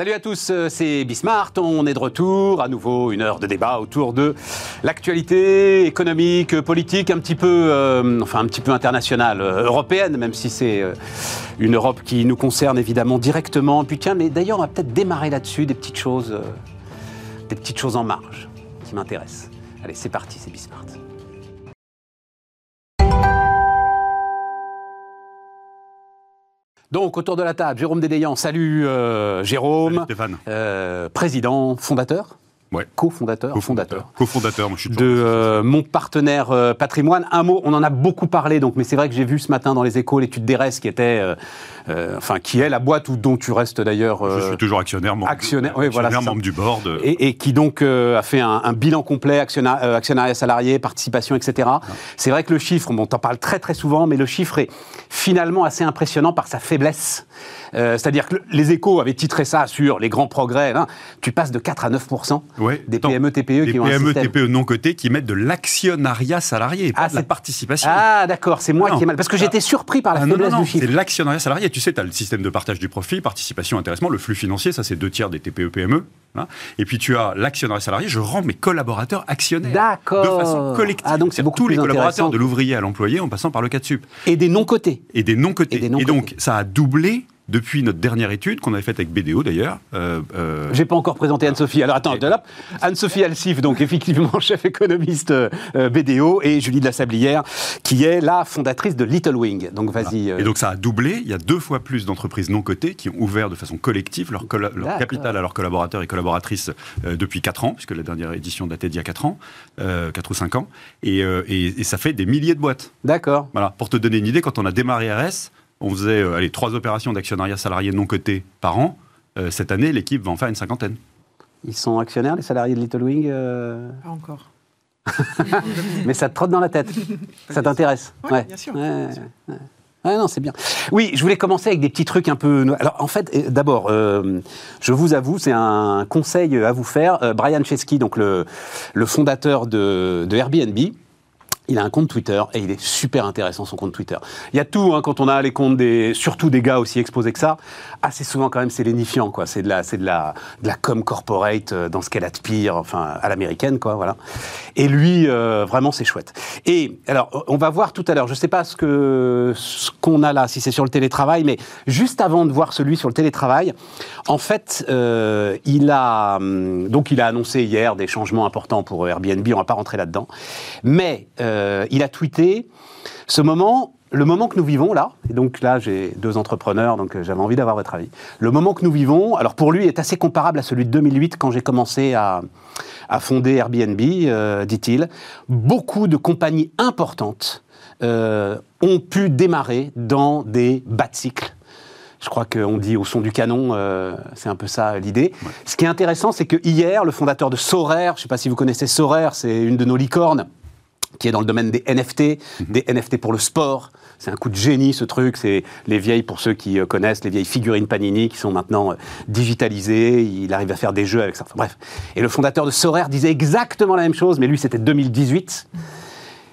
Salut à tous, euh, c'est Bismart. On est de retour. À nouveau, une heure de débat autour de l'actualité économique, politique, un petit peu, euh, enfin un petit peu internationale, euh, européenne, même si c'est une Europe qui nous concerne évidemment directement. Puis tiens, d'ailleurs, on va peut-être démarrer là-dessus des petites choses, des petites choses en marge qui m'intéressent. Allez, c'est parti, c'est Bismart. Donc, autour de la table, Jérôme Dédéian. Salut euh, Jérôme. Salut Stéphane. Euh, président, fondateur Ouais. Co-fondateur Co-fondateur. Co-fondateur, moi je suis de euh, mon partenaire euh, patrimoine. Un mot, on en a beaucoup parlé, donc, mais c'est vrai que j'ai vu ce matin dans les échos l'étude d'ERES qui était, euh, euh, enfin, qui est la boîte où, dont tu restes d'ailleurs. je suis toujours actionnaire, membre, actionnaire, oui, voilà, actionnaire, membre du board. Et, et qui donc a fait un, un, bilan complet, actionnariat, actionnariat salarié, participation, etc. Ah. C'est vrai que le chiffre, bon, on t'en parle très très souvent, mais le chiffre est finalement assez impressionnant par sa faiblesse. Euh, C'est-à-dire que les échos avaient titré ça sur les grands progrès. Hein. Tu passes de 4 à 9 ouais, des PME, TPE qui ont un système. TPE non cotés qui mettent de l'actionnariat salarié, pas Ah, de la participation. Ah, d'accord, c'est moi Non. qui ai mal. Parce que j'étais surpris par la Ah, non, faiblesse non, non, du chiffre. c'est l'actionnariat salarié. Tu sais, tu as le système de partage du profit, participation, intéressement, le flux financier, ça c'est deux tiers des TPE, PME. hein. Et puis tu as l'actionnariat salarié, je rends mes collaborateurs actionnaires. D'accord. De façon collective. Ah, donc c'est beaucoup tous les collaborateurs, de l'ouvrier à l'employé, en passant par le 4 sup. Et des non-cotés. Et des non-cotés. Et des Et, donc, ça a doublé depuis notre dernière étude qu'on avait faite avec BDO d'ailleurs. Euh, euh, J'ai pas encore présenté Anne-Sophie. Alors attends, de Anne-Sophie Alsif, donc effectivement chef économiste euh, BDO, et Julie de la Sablière, qui est la fondatrice de Little Wing. Donc vas-y. euh, Et donc ça a doublé. Il y a deux fois plus d'entreprises non cotées qui ont ouvert de façon collective leur, colla- leur D'accord. capital à leurs collaborateurs et collaboratrices euh, depuis 4 ans, puisque la dernière édition datait d'il y a 4 ans, euh, 4 ou 5 ans. Et, euh, et- et ça fait des milliers de boîtes. D'accord. Voilà. Pour te donner une idée, quand on a démarré RS, on faisait euh, allez, trois opérations d'actionnariat salarié non coté par an. Euh, cette année, l'équipe va en faire une cinquantaine. Ils sont actionnaires, les salariés de Little Wing euh, Pas encore. Mais ça te trotte dans la tête. ça t'intéresse Ouais, bien sûr, Ouais, bien sûr. ouais. Ouais, non, c'est bien. Oui, je voulais commencer avec des petits trucs un peu. Alors, en fait, d'abord, euh, je vous avoue, c'est un conseil à vous faire. Euh, Brian Chesky, donc le, le fondateur de, de Airbnb, il a un compte Twitter et il est super intéressant son compte Twitter. Il y a tout hein, quand on a les comptes des, surtout des gars aussi exposés que ça. Assez souvent quand même c'est lénifiant quoi. C'est de la, c'est de la, de la com corporate euh, dans ce qu'elle a de pire, enfin à l'américaine quoi, voilà. Et lui euh, vraiment c'est chouette. Et alors on va voir tout à l'heure. Je sais pas ce que ce qu'on a là, si c'est sur le télétravail, mais juste avant de voir celui sur le télétravail, en fait euh, il a hum, donc il a annoncé hier des changements importants pour Airbnb. On va pas rentrer là-dedans, mais euh, il a tweeté ce moment, le moment que nous vivons là, et donc là j'ai deux entrepreneurs, donc euh, j'avais envie d'avoir votre avis. Le moment que nous vivons, alors pour lui, est assez comparable à celui de 2008 quand j'ai commencé à, à fonder Airbnb, euh, dit-il. Beaucoup de compagnies importantes euh, ont pu démarrer dans des bas de cycle. Je crois qu'on dit au son du canon, euh, c'est un peu ça l'idée. Ce qui est intéressant, c'est que hier, le fondateur de Sorare, je ne sais pas si vous connaissez Sorare, c'est une de nos licornes, qui est dans le domaine des NFT, des NFT pour le sport. C'est un coup de génie ce truc. C'est les vieilles, pour ceux qui euh, connaissent, les vieilles figurines Panini qui sont maintenant euh, digitalisées. Il arrive à faire des jeux avec ça. Enfin, bref. Et le fondateur de Sorare disait exactement la même chose, mais lui c'était 2018.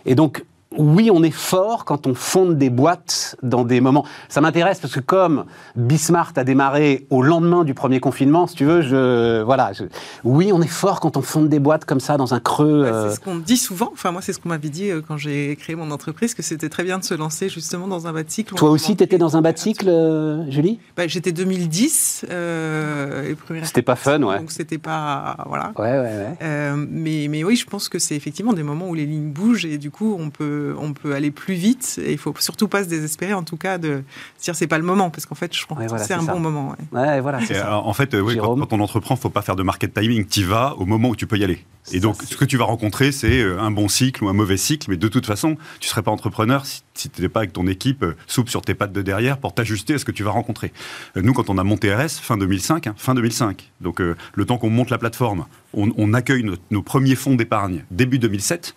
Et donc, oui, on est fort quand on fonde des boîtes dans des moments. Ça m'intéresse parce que comme Bismart a démarré au lendemain du premier confinement, si tu veux, je voilà. je- oui, on est fort quand on fonde des boîtes comme ça dans un creux. Ouais, euh, C'est ce qu'on me dit souvent. Enfin, moi, c'est ce qu'on m'avait dit euh, quand j'ai créé mon entreprise, que c'était très bien de se lancer justement dans un cycle. Toi aussi, tu étais dans un cycle, euh, Julie? Bah, J'étais 2010. Euh, C'était pas fun, ouais. Donc, c'était pas. Voilà. Ouais, ouais, ouais. Mais, mais oui, je pense que c'est effectivement des moments où les lignes bougent et du coup, on peut, on peut aller plus vite. Et il faut surtout pas se désespérer, en tout cas, de se dire c'est pas le moment, parce qu'en fait, je pense Ouais, que voilà, c'est c'est un ça. bon moment. ouais. Ouais, voilà, Et, c'est ça. euh, en fait, euh, oui, quand, on entreprend, faut pas faire de market timing. Tu vas au moment où tu peux y aller. Et donc, ce que tu vas rencontrer, c'est euh, un bon cycle ou un mauvais cycle. Mais de toute façon, tu serais pas entrepreneur si, si tu n'étais pas avec ton équipe souple sur tes pattes de derrière pour t'ajuster à ce que tu vas rencontrer. Nous, quand on a monté RS, fin 2005, hein, fin 2005. Donc, euh, le temps qu'on monte la plateforme, on, on accueille nos, nos premiers fonds d'épargne début 2007.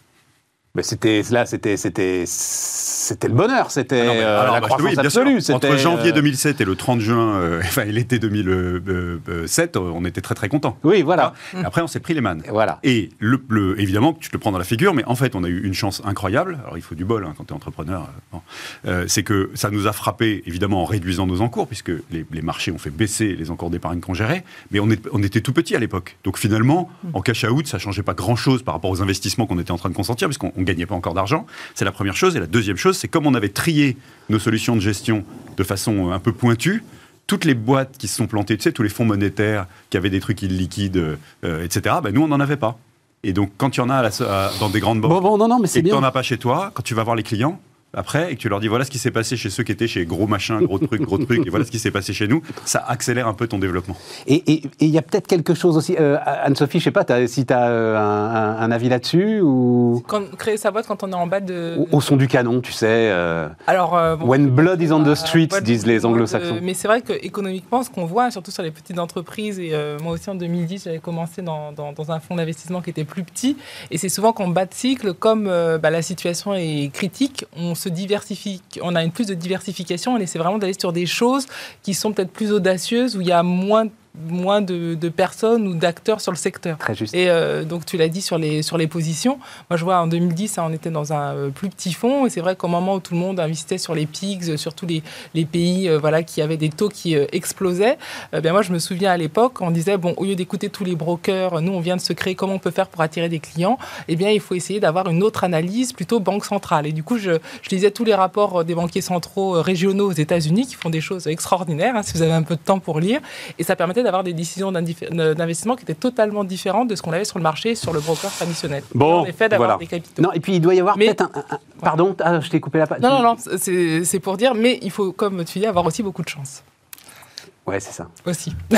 Mais c'était là, c'était c'était c'était le bonheur, c'était Ah euh, la bah, croissance oui, absolue. c'était, Entre janvier euh, 2007 et le 30 juin, euh, enfin l'été 2007, euh, on était très très contents. Oui, voilà, Après, on s'est pris les mannes. voilà. Et le, le- évidemment, tu te le prends dans la figure, mais en fait, on a eu une chance incroyable. Alors, il faut du bol hein, quand tu es entrepreneur. euh, bon. Euh, c'est que ça nous a frappé, évidemment, en réduisant nos encours, puisque les, les marchés ont fait baisser les encours d'épargne qu'on gérait. Mais on, est- on était tout petit à l'époque. Donc, finalement, en cash out, ça changeait pas grand-chose par rapport aux investissements qu'on était en train de consentir, puisqu'on ne gagnait pas encore d'argent. C'est la première chose. Et la deuxième chose, c'est comme on avait trié nos solutions de gestion de façon euh, un peu pointue, toutes les boîtes qui se sont plantées, tu sais, tous les fonds monétaires qui avaient des trucs illiquides, euh, etc., ben, nous, on n'en avait pas. Et donc, quand il y en a à la so- à- dans des grandes banques, Bon, bon, non, non, mais c'est et que tu n'en as pas chez toi, quand tu vas voir les clients, après, et que tu leur dis voilà ce qui s'est passé chez ceux qui étaient chez gros machin, gros truc, gros truc, et voilà ce qui s'est passé chez nous, ça accélère un peu ton développement. Et il y a peut-être quelque chose aussi. euh, Anne-Sophie, je sais pas, si tu as un, un- un avis là-dessus ou? Quand, créer sa boîte quand on est en bas de. au, au son du canon, tu sais. euh, Alors, euh, bon, When blood is on the euh, streets, boîte disent les anglo-saxons. Mais c'est vrai qu'économiquement, ce qu'on voit, surtout sur les petites entreprises, et euh, moi aussi en 2010, j'avais commencé dans, dans- dans un fonds d'investissement qui était plus petit, et c'est souvent qu'en bas de cycle, comme euh, bah, la situation est critique, on diversifie, on a une plus de diversification, on essaie vraiment d'aller sur des choses qui sont peut-être plus audacieuses, où il y a moins, moins de, de personnes ou d'acteurs sur le secteur. Très juste. Et euh, donc tu l'as dit sur les, sur les positions. Moi je vois en 2010, hein, on était dans un euh, plus petit fonds et c'est vrai qu'au moment où tout le monde investissait sur les PIGS, sur tous les, les pays euh, voilà, qui avaient des taux qui euh, explosaient, euh, bien moi je me souviens à l'époque, on disait, bon, au lieu d'écouter tous les brokers, nous on vient de se créer, comment on peut faire pour attirer des clients? Eh bien il faut essayer d'avoir une autre analyse, plutôt banque centrale. Et du coup je, je lisais tous les rapports euh, des banquiers centraux euh, régionaux aux États-Unis qui font des choses extraordinaires, hein, si vous avez un peu de temps pour lire. Et ça permettait d'avoir des décisions d'investissement qui étaient totalement différentes de ce qu'on avait sur le marché, sur le broker traditionnel. Bon, en effet, d'avoir voilà. des capitaux. Non, et puis il doit y avoir Mais- peut-être un, un- un- Pardon, ah, je t'ai coupé la patte. Non, non, non, c'est c'est pour dire, mais il faut, comme tu dis, avoir aussi beaucoup de chance. Ouais, c'est ça. Aussi.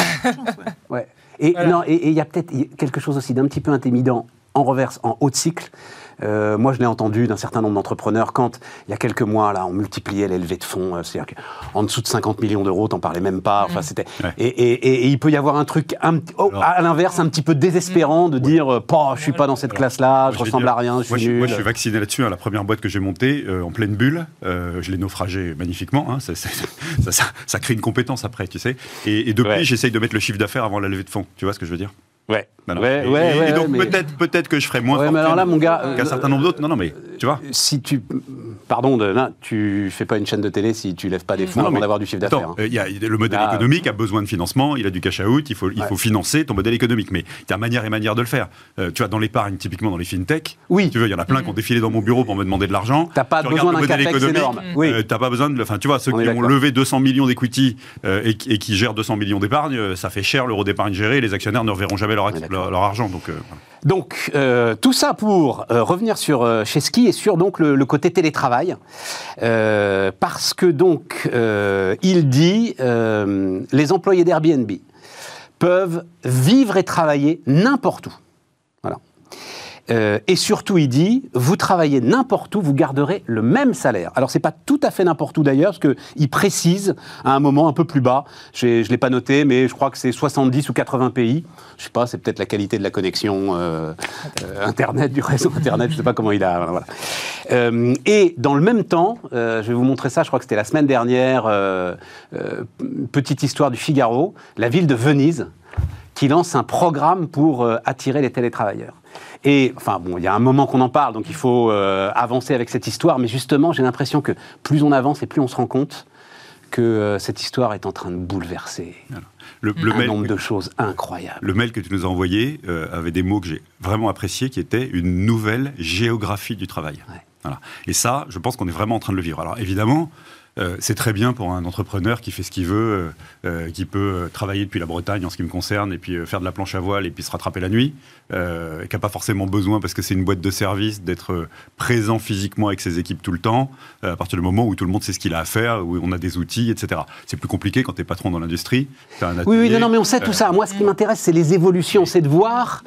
Ouais. Et Voilà. non, et et il y a peut-être quelque chose aussi d'un petit peu intimidant en reverse, en haut de cycle. Euh, moi, je l'ai entendu d'un certain nombre d'entrepreneurs quand, il y a quelques mois, là, on multipliait les levées de fonds. euh, C'est-à-dire qu'en dessous de 50 millions d'euros, t'en parlais même pas. Enfin, c'était. Ouais. Et, et- et- et il peut y avoir un truc, un, oh, à l'inverse, un petit peu désespérant de dire, euh, je suis pas dans cette classe-là, Moi, je ressemble dire, à rien, je moi, suis moi, nul. je suis vacciné là-dessus. hein. La première boîte que j'ai montée euh, en pleine bulle, je l'ai naufragée magnifiquement. hein. Ça, c'est- ça, ça- ça crée une compétence après, tu sais. Et, et depuis, Ouais. j'essaye de mettre le chiffre d'affaires avant la levée de fonds. Tu vois ce que je veux dire? Ouais, Voilà. ouais, Et- ouais, et, ouais, et donc peut-être, peut-être que je ferai moins Ouais, mais fortune alors là, mon gars, qu'un euh, certain nombre d'autres. Non, non, mais tu vois. Si tu. Pardon, de, non, tu fais pas une chaîne de télé si tu lèves pas des fonds Non, avant d'avoir du chiffre d'affaires. Hein. euh, il y a- le modèle Là, économique a besoin de financement, il a du cash out, il faut, il faut financer ton modèle économique. Mais tu as manière et manière de le faire. Euh, tu vois, dans l'épargne, typiquement dans les fintech, Oui. tu veux, il y en a plein qui ont défilé dans mon bureau pour me demander de l'argent. T'as pas Tu besoin d'un capex économique, énorme. Oui. euh, t'as pas besoin de. Enfin, tu vois, ceux On qui ont levé 200 millions d'equity euh, et, qui- gèrent 200 millions d'épargne, euh, ça fait cher l'euro d'épargne géré. Les actionnaires ne reverront jamais leur, argent. Donc, euh, voilà. Donc, euh, tout ça pour euh, revenir sur euh, chez Ski et sur donc le, le côté télétravail, parce que donc il dit les employés d'Airbnb peuvent vivre et travailler n'importe où. Euh, et surtout, il dit, vous travaillez n'importe où, vous garderez le même salaire. Alors, c'est pas tout à fait n'importe où d'ailleurs, parce qu'il précise à un moment un peu plus bas, je ne l'ai pas noté, mais je crois que c'est 70 ou 80 pays. Je sais pas, c'est peut-être la qualité de la connexion euh, euh, Internet, du réseau Internet, je sais pas comment il a. voilà. Euh, et dans le même temps, je vais vous montrer ça, je crois que c'était la semaine dernière, petite histoire du Figaro, la ville de Venise, qui lance un programme pour attirer les télétravailleurs. Et enfin bon, il y a un moment qu'on en parle, donc il faut euh, avancer avec cette histoire, mais justement, j'ai l'impression que plus on avance et plus on se rend compte que euh, cette histoire est en train de bouleverser le, le un mail- nombre de choses incroyables. Le mail que tu nous as envoyé euh, avait des mots que j'ai vraiment appréciés, qui étaient une nouvelle géographie du travail. Ouais. Voilà. Et ça, je pense qu'on est vraiment en train de le vivre. Alors évidemment, euh, c'est très bien pour un entrepreneur qui fait ce qu'il veut, euh, euh, qui peut travailler depuis la Bretagne en ce qui me concerne, et puis faire de la planche à voile, et puis se rattraper la nuit, et qui n'a pas forcément besoin, parce que c'est une boîte de service, d'être présent physiquement avec ses équipes tout le temps, à partir du moment où tout le monde sait ce qu'il a à faire, où on a des outils, etc. C'est plus compliqué quand tu es patron dans l'industrie. Oui, oui, non, non, mais on sait tout ça. Moi, ce qui m'intéresse, c'est les évolutions, c'est de voir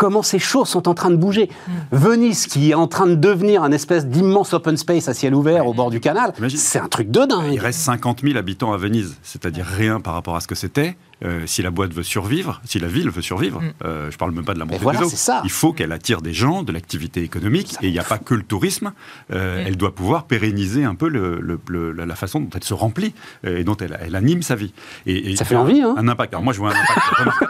comment ces choses sont en train de bouger. Venise, qui est en train de devenir un espèce d'immense open space à ciel ouvert au bord du canal, c'est un truc de dingue. Il reste 50 000 habitants à Venise, c'est-à-dire rien par rapport à ce que c'était. Euh, si la boîte veut survivre, si la ville veut survivre, Mm. euh, je parle même pas de la montée voilà, des eaux, c'est ça. il faut qu'elle attire des gens, de l'activité économique, et il n'y a pas que le tourisme. Euh, Mm. Elle doit pouvoir pérenniser un peu le- le- le- la façon dont elle se remplit euh, et dont elle, elle anime sa vie. Et, et Ça fait envie, hein Un impact. Alors moi, je vois un impact.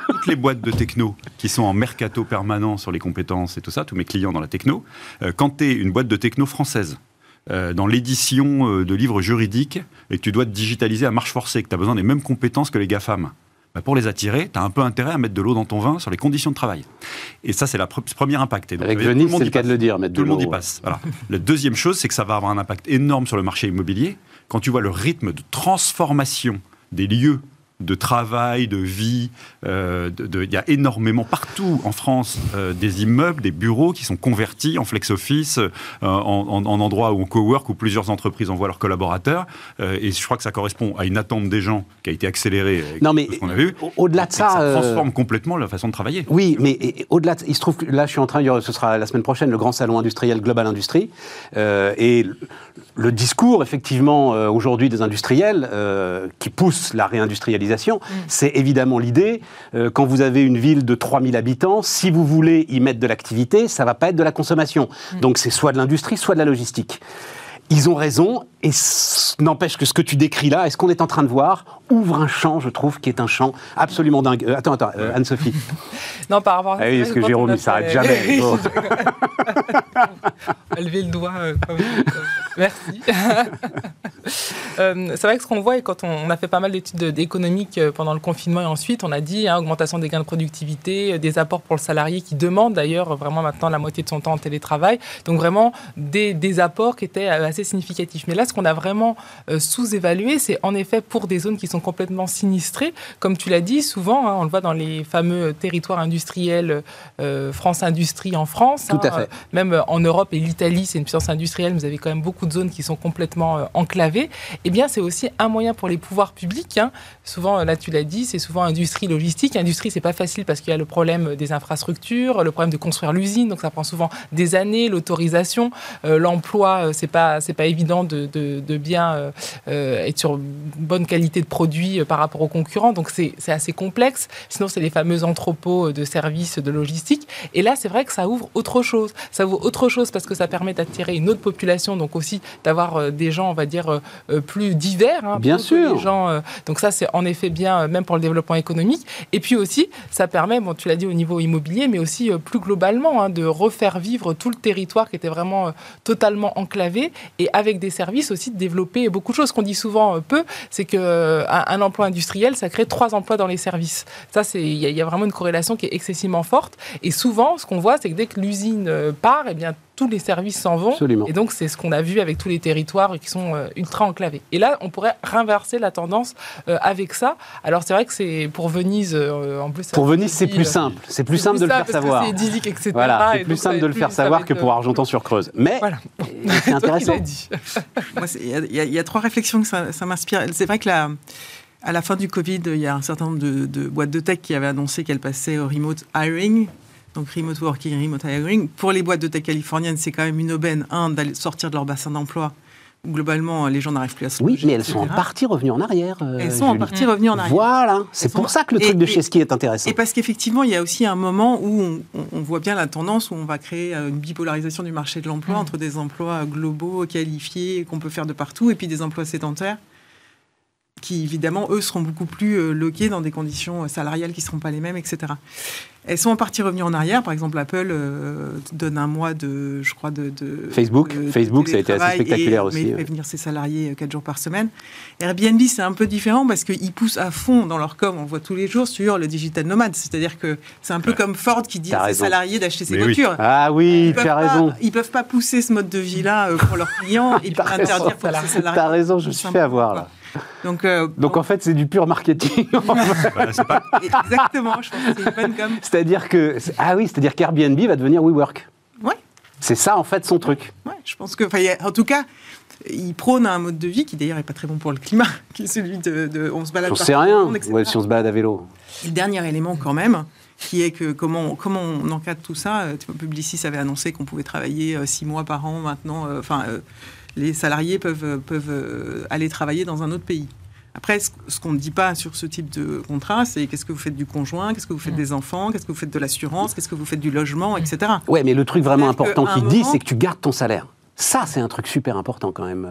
Toutes les boîtes de techno qui sont en mercato permanent sur les compétences et tout ça, tous mes clients dans la techno, euh, quand tu es une boîte de techno française, euh, dans l'édition de livres juridiques et que tu dois te digitaliser à marche forcée, que tu as besoin des mêmes compétences que les GAFAM, bah, pour les attirer, tu as un peu intérêt à mettre de l'eau dans ton vin sur les conditions de travail. Et ça, c'est le premier impact. Et donc, Avec Venise, c'est le cas de le dire, mettre Tout de le monde y passe. Voilà. La deuxième chose, c'est que ça va avoir un impact énorme sur le marché immobilier. Quand tu vois le rythme de transformation des lieux de travail, de vie, euh, de- de- il y a énormément partout en France euh, des immeubles, des bureaux qui sont convertis en flex office, euh, en, en- en endroits où on cowork, où plusieurs entreprises envoient leurs collaborateurs. Et je crois que ça correspond à une attente des gens qui a été accélérée Non, mais qu'on a vu. au-delà de ça, ça transforme complètement la façon de travailler. Oui, mais au-delà, de- il se trouve que là, je suis en train, ce sera la semaine prochaine, le grand salon industriel Global Industrie. Et le, discours, effectivement, aujourd'hui des industriels qui poussent la réindustrialisation, c'est évidemment l'idée, euh, quand vous avez une ville de 3000 habitants, si vous voulez y mettre de l'activité, ça va pas être de la consommation. Donc c'est soit de l'industrie, soit de la logistique. Ils ont raison, et n'empêche que ce que tu décris là, et ce qu'on est en train de voir, ouvre un champ, je trouve, qui est un champ absolument dingue. Euh, attends, attends, euh, Anne-Sophie. Non, par rapport à Ah oui, parce que Jérôme, il s'arrête jamais. À lever le doigt. euh, comme- comme- Merci. Euh, c'est vrai que ce qu'on voit, et quand on, on a fait pas mal d'études d'économique euh, pendant le confinement et ensuite, on a dit hein, augmentation des gains de productivité, euh, des apports pour le salarié qui demande d'ailleurs vraiment maintenant la moitié de son temps en télétravail. Donc vraiment des, des apports qui étaient euh, assez significatifs. Mais là, ce qu'on a vraiment euh, sous-évalué, c'est en effet pour des zones qui sont complètement sinistrées. Comme tu l'as dit, souvent, hein, on le voit dans les fameux territoires industriels euh, France Industrie en France. Tout à hein, fait. euh, même en Europe et l'Italie, c'est une puissance industrielle, vous avez quand même beaucoup de zones qui sont complètement enclavées. Eh bien, c'est aussi un moyen pour les pouvoirs publics. hein. Souvent, là, tu l'as dit, c'est souvent industrie, logistique. Industrie, c'est pas facile parce qu'il y a le problème des infrastructures, le problème de construire l'usine, donc ça prend souvent des années, l'autorisation, euh, l'emploi, c'est pas c'est pas évident de, de, de bien euh, euh, être sur bonne qualité de produit euh, par rapport aux concurrents, donc c'est assez complexe. Sinon, c'est les fameux entrepôts de services de logistique. Et là, c'est vrai que ça ouvre autre chose. Ça ouvre autre chose parce que ça permet d'attirer une autre population, donc aussi d'avoir des gens, on va dire, plus divers. hein, Bien sûr. gens, donc ça, c'est en effet bien, même pour le développement économique. Et puis aussi, ça permet, bon, tu l'as dit au niveau immobilier, mais aussi plus globalement, hein, de refaire vivre tout le territoire qui était vraiment totalement enclavé et avec des services aussi de développer beaucoup de choses. Qu'on dit souvent euh, peu, c'est que euh, un, emploi industriel, ça crée trois emplois dans les services. Ça, c'est il y, a- il y a vraiment une corrélation qui est excessivement forte. Et souvent, ce qu'on voit, c'est que dès que l'usine euh, part, eh bien tous les services s'en vont. Absolument. Et donc, c'est ce qu'on a vu avec tous les territoires qui sont euh, ultra enclavés. Et là, on pourrait renverser la tendance euh, avec ça. Alors, c'est vrai que c'est pour Venise, euh, en plus. Pour Venise, c'est plus simple. C'est plus simple de le faire savoir. C'est. Voilà, Et c'est plus simple de le faire savoir que pour Argentan-sur-Creuse. Mais Voilà. c'est intéressant. il y, a- y trois réflexions que ça, ça m'inspire. C'est vrai que la, à la fin du Covid, il y a un certain nombre de, de boîtes de tech qui avaient annoncé qu'elles passaient au remote hiring. Donc remote working, remote hiring. Pour les boîtes de tech californiennes, c'est quand même une aubaine, un, d'aller sortir de leur bassin d'emploi. Globalement, les gens n'arrivent plus à se Oui, loger, mais elles sont en etc. partie revenues en arrière. euh, Elles sont en Julie. partie revenues en arrière. Voilà, c'est Elles sont- pour ça que le Et- truc de et- Chesky est intéressant. Et parce qu'effectivement, il y a aussi un moment où on, on- on voit bien la tendance où on va créer euh, une bipolarisation du marché de l'emploi Mm. entre des emplois globaux, qualifiés, qu'on peut faire de partout, et puis des emplois sédentaires qui, évidemment, eux, seront beaucoup plus euh, loqués dans des conditions euh, salariales qui ne seront pas les mêmes, etc. Elles sont en partie revenues en arrière. Par exemple, Apple euh, donne un mois de, je crois, de... de- Facebook, de- de Facebook, ça a été assez spectaculaire et- aussi, Mais ouais. fait venir ses salariés quatre jours par semaine. Airbnb, c'est un peu différent parce qu'ils poussent à fond dans leur com, on le voit tous les jours, sur le digital nomade. C'est-à-dire que c'est un peu comme Ford qui dit à ses salariés d'acheter ses Mais oui. voitures. Ah oui, tu as raison. Ils peuvent pas pousser ce mode de vie-là pour leurs clients et puis interdire pour ses salariés. T'as raison, je me suis fait avoir là. Donc, euh, Donc bon, en fait, c'est du pur marketing. Pas- exactement, je pense que c'est une bonne com. c'est-à-dire que ah oui, c'est-à-dire qu'Airbnb va devenir WeWork. Ouais. C'est ça en fait son truc. Ouais, je pense que, a- en tout cas, il prône un mode de vie qui d'ailleurs est pas très bon pour le climat, qui est celui de, de- on se balade dans le rien. monde. Ouais, si on se balade à vélo. Et le dernier élément quand même, qui est que comment, comment on encadre tout ça. euh, Publicis avait annoncé qu'on pouvait travailler euh, six mois par an maintenant. euh, Enfin, les salariés peuvent, peuvent aller travailler dans un autre pays. Après, ce, qu'on ne dit pas sur ce type de contrat, c'est qu'est-ce que vous faites du conjoint, qu'est-ce que vous faites des enfants, qu'est-ce que vous faites de l'assurance, qu'est-ce que vous faites du logement, etc. Ouais, mais le truc vraiment important qu'il dit, c'est que tu gardes ton salaire. Ça, c'est un truc super important quand même.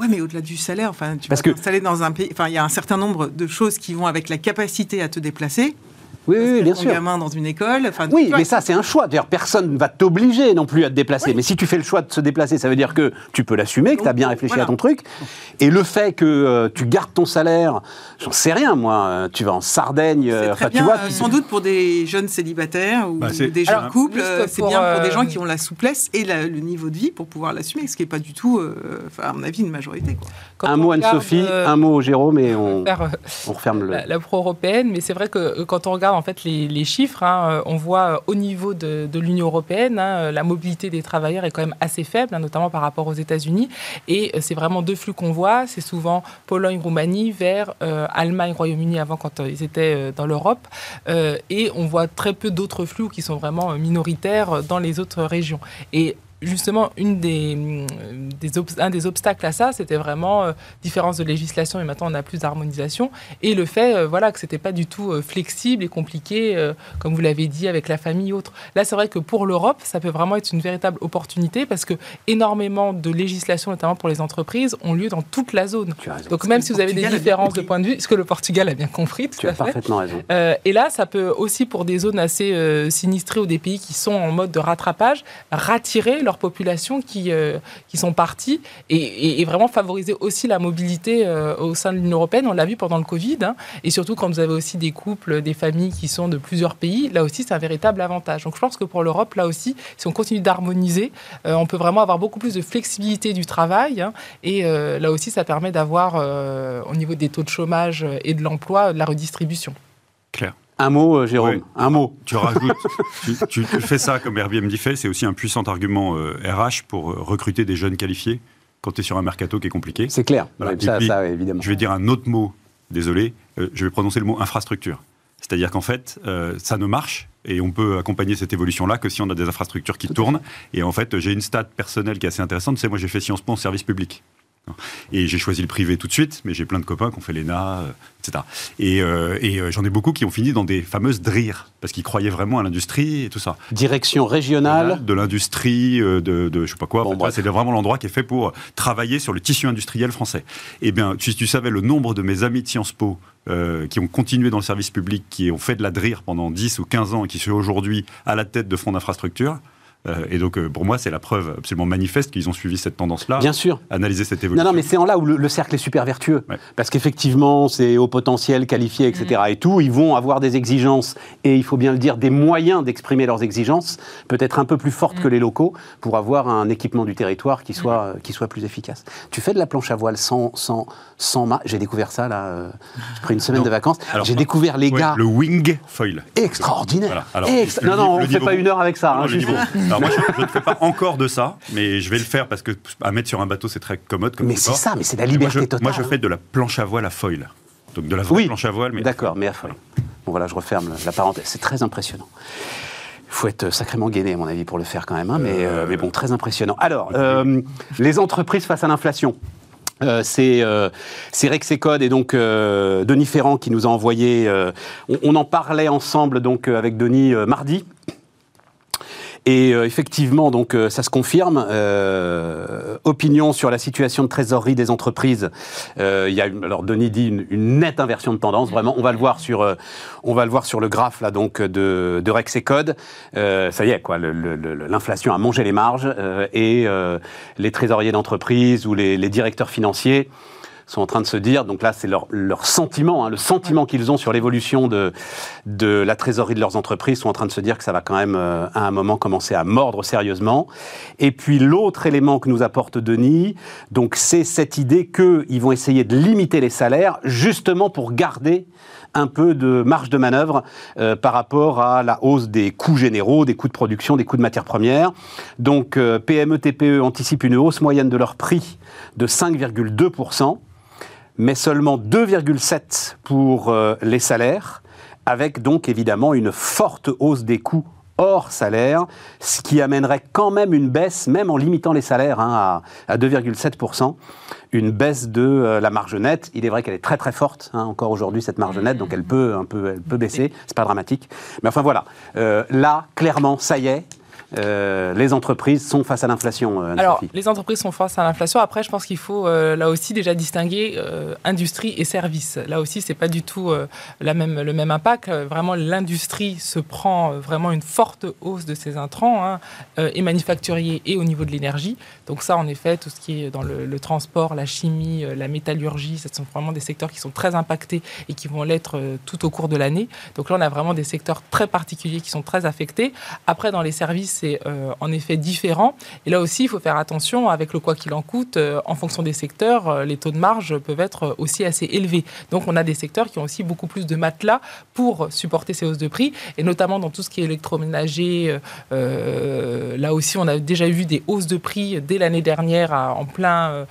Ouais, mais au-delà du salaire, enfin, tu Parce vas que- t'installer dans un pays. Enfin, il y a un certain nombre de choses qui vont avec la capacité à te déplacer. Oui, oui, oui, bien sûr. gamin dans une école. Enfin, Oui, mais ça, c'est un choix. D'ailleurs, personne ne va t'obliger non plus à te déplacer. Oui. Mais si tu fais le choix de se déplacer, ça veut dire que tu peux l'assumer, que tu as bien réfléchi voilà. à ton truc. Et le fait que euh, tu gardes ton salaire, j'en sais rien, moi. euh, Tu vas en Sardaigne, euh, très enfin, tu bien, vois. euh, tu- sans doute pour des jeunes célibataires ou Bah, des jeunes Alors, couples, c'est bien pour des gens qui ont la souplesse et la- le niveau de vie pour pouvoir l'assumer, ce qui n'est pas du tout, euh, à mon avis, une majorité. quoi. Quand un mot Anne-Sophie, euh, un mot Jérôme, et on, faire, on referme le. la, la pro-européenne, mais c'est vrai que quand on regarde en fait les, chiffres, hein, euh, on voit euh, au niveau de, l'Union européenne, hein, euh, la mobilité des travailleurs est quand même assez faible, hein, notamment par rapport aux États-Unis. Et c'est vraiment deux flux qu'on voit. C'est souvent Pologne-Roumanie vers Allemagne-Royaume-Uni avant quand ils étaient dans l'Europe. Et on voit très peu d'autres flux qui sont vraiment minoritaires dans les autres régions. Et justement, une des, des obs- un des obstacles à ça, c'était vraiment euh, différence de législation, et maintenant on a plus d'harmonisation, et le fait euh, voilà, que c'était pas du tout euh, flexible et compliqué, euh, comme vous l'avez dit, avec la famille et autres. Là, c'est vrai que pour l'Europe, ça peut vraiment être une véritable opportunité, parce que énormément de législations, notamment pour les entreprises, ont lieu dans toute la zone. Donc même si vous avez des différences de point de vue, ce que le Portugal a bien compris, tout tu à as fait. parfaitement raison. Euh, et là, ça peut aussi, pour des zones assez euh, sinistrées ou des pays qui sont en mode de rattrapage, rattirer leur population qui, euh, qui sont partis et, vraiment favoriser aussi la mobilité euh, au sein de l'Union européenne. On l'a vu pendant le Covid. hein. et surtout, quand vous avez aussi des couples, des familles qui sont de plusieurs pays, là aussi, c'est un véritable avantage. Donc, je pense que pour l'Europe, là aussi, si on continue d'harmoniser, euh, on peut vraiment avoir beaucoup plus de flexibilité du travail. hein. et là aussi, ça permet d'avoir, au niveau des taux de chômage et de l'emploi, de la redistribution. Claire. Un mot, euh, Jérôme, Ouais. un mot. Tu rajoutes, tu, tu- tu fais ça comme Airbnb fait, c'est aussi un puissant argument euh, RH pour euh, recruter des jeunes qualifiés quand tu es sur un mercato qui est compliqué. C'est clair. Voilà. Ouais, ça, Et puis, ça, évidemment. Je vais dire un autre mot, désolé, euh, je vais prononcer le mot infrastructure. C'est-à-dire qu'en fait, euh, ça ne marche et on peut accompagner cette évolution-là que si on a des infrastructures qui tournent. Et en fait, j'ai une stat personnelle qui est assez intéressante. C'est moi, j'ai fait Sciences Po en service public. Et j'ai choisi le privé tout de suite, mais j'ai plein de copains qui ont fait l'ENA, euh, etc. Et, euh, et, euh, j'en ai beaucoup qui ont fini dans des fameuses DRIR, parce qu'ils croyaient vraiment à l'industrie et tout ça. Direction régionale. De l'industrie, euh, de, de je sais pas quoi. Bon, c'est vraiment l'endroit qui est fait pour travailler sur le tissu industriel français. Eh bien, si tu savais le nombre de mes amis de Sciences Po euh, qui ont continué dans le service public, qui ont fait de la DRIR pendant 10 ou 15 ans et qui sont aujourd'hui à la tête de fonds d'infrastructure. Euh, et donc, euh, pour moi, c'est la preuve absolument manifeste qu'ils ont suivi cette tendance-là, Bien sûr. analysé cette Non, évolution. non, mais c'est en là où le, le cercle est super vertueux. Ouais. Parce qu'effectivement, c'est au potentiel, qualifié, etc. Mm. et tout. Ils vont avoir des exigences, et il faut bien le dire, des moyens d'exprimer leurs exigences, peut-être un peu plus fortes Mm. que les locaux, pour avoir un équipement du territoire qui soit, euh, qui soit plus efficace. Tu fais de la planche à voile sans, sans, sans mât? J'ai découvert ça, là. euh, J'ai pris une semaine Non. de vacances. J'ai non. découvert les Ouais, gars. le wing foil. Extraordinaire. Voilà. Alors, Extra- le Non, non, on ne fait niveau- pas une heure avec ça. Non, hein. Alors moi, je, je ne fais pas encore de ça, mais je vais le faire parce que à mettre sur un bateau, c'est très commode. Comme Mais c'est ça, mais c'est la Et moi, liberté je, totale. Moi, je fais de la planche à voile à foil. Donc de la vraie Oui. planche à voile, mais D'accord, mais à folle. Bon voilà, je referme la parenthèse. C'est très impressionnant. Il faut être sacrément gainé, à mon avis, pour le faire quand même. hein, mais, euh, mais bon, très impressionnant. Alors, euh, les entreprises face à l'inflation. Euh, c'est euh, c'est Rexecode et donc euh, Denis Ferrand qui nous a envoyé. on, on en parlait ensemble donc avec Denis mardi. Et euh, effectivement, donc euh, ça se confirme. Euh, opinion sur la situation de trésorerie des entreprises. Il y a, une- alors Denis dit une, une nette inversion de tendance. Vraiment, on va le voir sur, on va le voir sur le graphe là donc de, de Rexecode. Euh, ça y est, quoi. L'inflation a mangé les marges et les trésoriers d'entreprise ou les, les directeurs financiers sont en train de se dire, donc là c'est leur, leur sentiment, hein, le sentiment qu'ils ont sur l'évolution de, de la trésorerie de leurs entreprises, sont en train de se dire que ça va quand même euh, à un moment commencer à mordre sérieusement. Et puis l'autre élément que nous apporte Denis, donc c'est cette idée qu'ils vont essayer de limiter les salaires justement pour garder un peu de marge de manœuvre euh, par rapport à la hausse des coûts généraux, des coûts de production, des coûts de matières premières. Donc euh, PME, TPE anticipent une hausse moyenne de leur prix de 5,2%, mais seulement 2,7% pour euh, les salaires, avec donc évidemment une forte hausse des coûts hors salaire, ce qui amènerait quand même une baisse, même en limitant les salaires hein, à, à 2,7%, une baisse de euh, la marge nette. Il est vrai qu'elle est très très forte hein, encore aujourd'hui cette marge nette, donc elle peut un peu, elle baisser. C'est pas dramatique, mais enfin voilà. Euh, là, clairement, ça y est. euh, les entreprises sont face à l'inflation. euh, Alors, les entreprises sont face à l'inflation. Après, je pense qu'il faut euh, là aussi déjà distinguer industrie et services. Là aussi, c'est pas du tout la même, le même impact. Vraiment, l'industrie se prend vraiment une forte hausse de ses intrants, hein, et manufacturier et au niveau de l'énergie. Donc ça, en effet, tout ce qui est dans le, le transport, la chimie, la métallurgie, ce sont vraiment des secteurs qui sont très impactés et qui vont l'être tout au cours de l'année. Donc là, on a vraiment des secteurs très particuliers qui sont très affectés. Après, dans les services, c'est euh, en effet différent. Et là aussi, il faut faire attention avec le quoi qu'il en coûte. euh, en fonction des secteurs, euh, les taux de marge peuvent être aussi assez élevés. Donc, on a des secteurs qui ont aussi beaucoup plus de matelas pour supporter ces hausses de prix, et notamment dans tout ce qui est électroménager. là aussi, on a déjà vu des hausses de prix dès l'année dernière en plein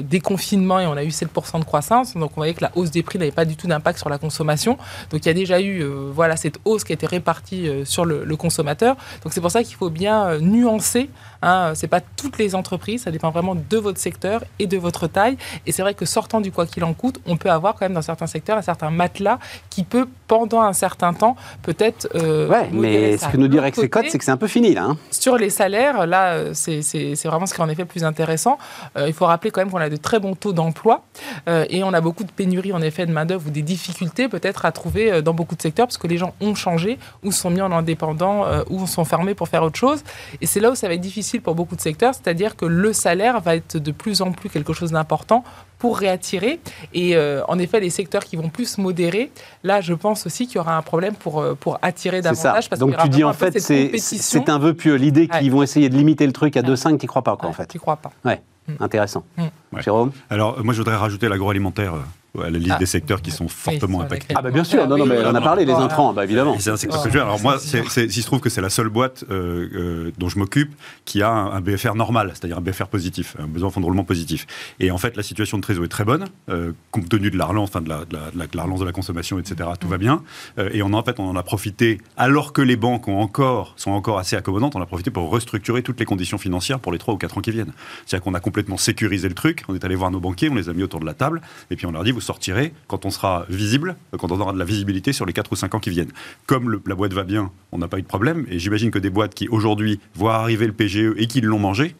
déconfinement, et on a eu 7% de croissance. Donc, on voyait que la hausse des prix n'avait pas du tout d'impact sur la consommation. Donc, il y a déjà eu voilà, cette hausse qui a été répartie sur le, le consommateur. Donc, c'est pour ça qu'il faut bien euh, nuancer. Hein, c'est pas toutes les entreprises, ça dépend vraiment de votre secteur et de votre taille. Et c'est vrai que sortant du quoi qu'il en coûte, on peut avoir quand même dans certains secteurs un certain matelas qui peut, pendant un certain temps, peut-être. euh, Ouais, mais ça. ce que nous dit Rexecode, côté, c'est que c'est un peu fini là. hein. sur les salaires, là, euh, c'est vraiment ce qui est en effet le plus intéressant. Euh, il faut rappeler quand même qu'on a de très bons taux d'emploi euh, et on a beaucoup de pénuries en effet de main-d'œuvre ou des difficultés peut-être à trouver dans beaucoup de secteurs parce que les gens ont changé ou sont mis en indépendant ou sont fermés pour faire autre chose. Et c'est là où ça va être difficile pour beaucoup de secteurs, c'est-à-dire que le salaire va être de plus en plus quelque chose d'important pour réattirer. Et euh, en effet, les secteurs qui vont plus modérer, là, je pense aussi qu'il y aura un problème pour, euh, pour attirer ça. davantage. parce Donc tu dis en fait, c'est un vœu pieux. L'idée qu'ils vont essayer de limiter le truc à Ouais. 2,5, tu crois pas quoi en fait Tu crois pas Ouais, Mm. intéressant. Mm. Ouais. Jérôme? Alors, moi, je voudrais rajouter l'agroalimentaire euh, à la liste Ah. des secteurs qui sont fortement impactés. Ah bah bien sûr, non, non, mais on a parlé, les Voilà. intrants, bah évidemment. C'est un secteur que je veux. Alors moi, c'est, c'est- il se trouve que c'est la seule boîte euh, euh, dont je m'occupe qui a un, un BFR normal, c'est-à-dire un BFR positif, un besoin de fonds de roulement positif. Et en fait, la situation de trésor est très bonne, euh, compte tenu de la relance, enfin de la, de la- de la- de la relance de la consommation, etc. Tout va bien. Euh, et on, en fait, on en a profité, alors que les banques ont encore, sont encore assez accommodantes, on a profité pour restructurer toutes les conditions financières pour les 3 ou 4 ans qui viennent. C'est-à-dire qu'on a complètement sécurisé le truc, on est allé voir nos banquiers, on les a mis autour de la table, et puis on leur dit, vous sortirez quand on sera visible, quand on aura de la visibilité sur les 4 ou 5 ans qui viennent. Comme le- la boîte va bien, on n'a pas eu de problème, et j'imagine que des boîtes qui aujourd'hui voient arriver le PGE et qui l'ont mangé,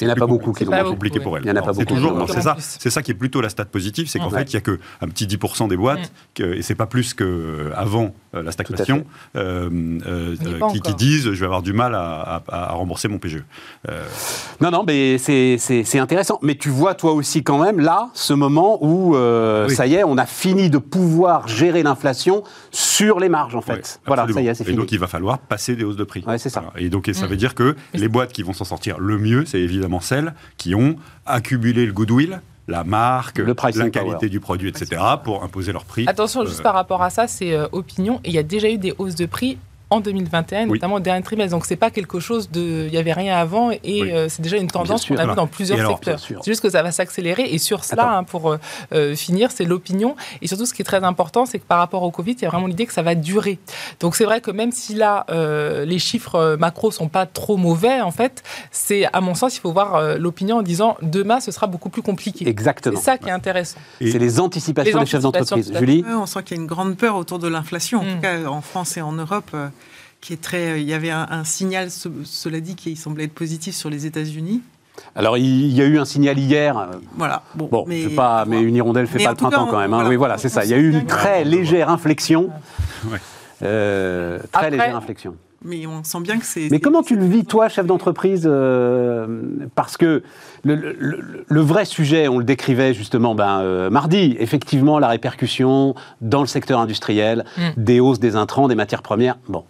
Il n'y en a pas beaucoup qui l'ont mangé. compliqué pour elles. Il y en a pas C'est beaucoup c'est ça, c'est ça qui est plutôt la stat positive, c'est qu'en Ouais. fait il y a que un petit 10% des boîtes, que, et c'est pas plus que avant euh, la stagflation, euh, euh, euh, qui, disent je vais avoir du mal à, à- à rembourser mon PGE. Euh, Non, non, mais c'est- intéressant. Mais tu vois, toi aussi, quand même, là, ce moment où, euh, Oui. ça y est, on a fini de pouvoir gérer l'inflation sur les marges, en fait. Voilà, ça y est, c'est Et fini. donc il va falloir passer des hausses de prix. Ouais, c'est ça. Voilà. Et donc et ça Mm. veut dire que les boîtes qui vont s'en sortir le mieux, c'est évidemment celles qui ont accumulé le goodwill, la marque, Le la qualité power. du produit, etc., pour imposer leur prix. Attention, juste Euh, par rapport à ça, c'est euh, opinion. Et il y a déjà eu des hausses de prix en 2021, Oui. notamment au dernier trimestre. Donc, c'est pas quelque chose de. Il n'y avait rien avant et Oui. euh, c'est déjà une tendance qu'on a Voilà. vu dans plusieurs alors, secteurs. C'est juste que ça va s'accélérer. Et sur cela, hein, pour euh, euh, finir, c'est l'opinion. Et surtout, ce qui est très important, c'est que par rapport au Covid, il y a vraiment l'idée que ça va durer. Donc, c'est vrai que même si là, euh, les chiffres macro sont pas trop mauvais, en fait, c'est, à mon sens, il faut voir euh, l'opinion en disant demain, ce sera beaucoup plus compliqué. C'est Exactement. ça qui est intéressant. Et- C'est les anticipations Les des chefs anticipations, d'entreprise. Julie on sent qu'il y a une grande peur autour de l'inflation, en Mm. tout cas en France et en Europe, euh, qui est très. Il y avait un, un signal, ce- cela dit, qui semblait être positif sur les États-Unis. Alors, il y a eu un signal hier. Voilà. Bon, Bon, mais, je sais pas, mais une hirondelle fait Mais pas le cas, printemps quand même. hein. voilà, oui, voilà, on- c'est ça. Il y a eu une très légère inflexion. Ouais. Euh, très Après- légère inflexion. mais on sent bien que c'est. Mais comment tu le vis, toi, chef d'entreprise euh, Parce que le, le- le- le vrai sujet, on le décrivait justement ben, euh, mardi, effectivement, la répercussion dans le secteur industriel, Mm. des hausses des intrants, des matières premières. Bon.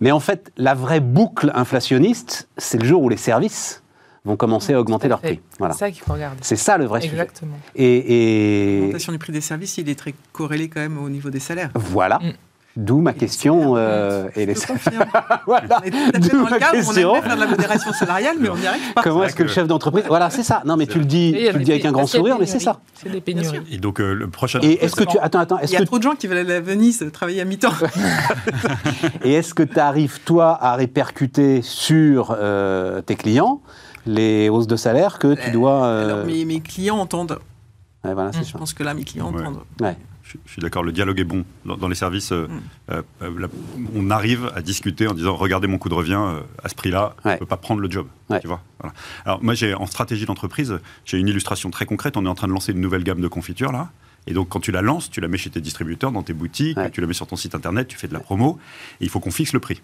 Mais en fait, la vraie boucle inflationniste, c'est le jour où les services vont commencer à augmenter leurs prix. Voilà. C'est ça qu'il faut regarder. C'est ça le vrai sujet. Exactement. Et, et L'augmentation du prix des services, il est très corrélé quand même au niveau des salaires. voilà. Mm. D'où ma question. euh, et les... Je confirme. voilà. D'où ma cas où on question. faire de la modération salariale, mais on n'y arrive pas. Comment est-ce que le que- chef d'entreprise. Voilà, c'est ça. Non, mais tu le dis, tu le dis avec un grand sourire, mais c'est ça. C'est des pénuries. Et donc, euh, le prochain. Et est-ce que tu. Attends, attends. Il y a que, trop de gens qui veulent aller à Venise travailler à mi-temps. et est-ce que tu arrives, toi, à répercuter sur euh, tes clients les hausses de salaire que tu dois. euh, Alors, mes, mes clients entendent. ouais, voilà, c'est Je ça. pense que là, mes clients Ouais. entendent. Ouais. Je, je suis d'accord, le dialogue est bon. Dans, dans les services, euh, euh, euh, là, on arrive à discuter en disant regardez mon coût de revient euh, à ce prix-là, je ne peux pas prendre le job. Ouais. Tu vois voilà. Alors, moi, j'ai, en stratégie d'entreprise, j'ai une illustration très concrète. On est en train de lancer une nouvelle gamme de confitures là. Et donc, quand tu la lances, tu la mets chez tes distributeurs, dans tes boutiques, Ouais. tu la mets sur ton site internet, tu fais de la promo, et il faut qu'on fixe le prix.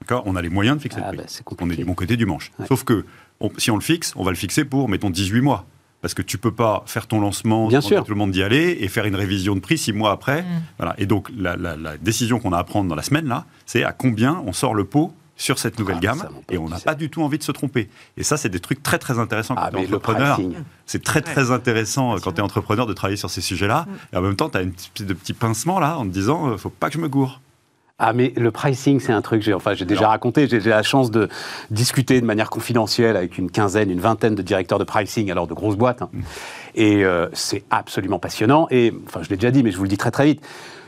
D'accord? On a les moyens de fixer Ah, le bah, prix. c'est on est du bon côté du manche. Sauf que on- si on le fixe, on va le fixer pour, mettons, 18 mois. Parce que tu peux pas faire ton lancement, Bien demander à sûr. tout le monde d'y aller et faire une révision de prix six mois après. Mm. Voilà. Et donc, la, la- la décision qu'on a à prendre dans la semaine, là, c'est à combien on sort le pot sur cette nouvelle Ah, gamme. ça, et on n'a pas du tout envie de se tromper. Et ça, c'est des trucs très, très intéressants Ah, quand tu es entrepreneur. C'est très, très intéressant euh, quand tu es entrepreneur de travailler sur ces sujets-là. Mm. Et en même temps, tu as une petite de petits pincements là en te disant, euh, faut pas que je me gourre. Ah mais le pricing c'est un truc j'ai enfin j'ai déjà raconté j'ai la chance de discuter de manière confidentielle avec une quinzaine une vingtaine de directeurs de pricing alors de grosses boîtes hein. et euh, c'est absolument passionnant. Et enfin je l'ai déjà dit mais je vous le dis très très vite.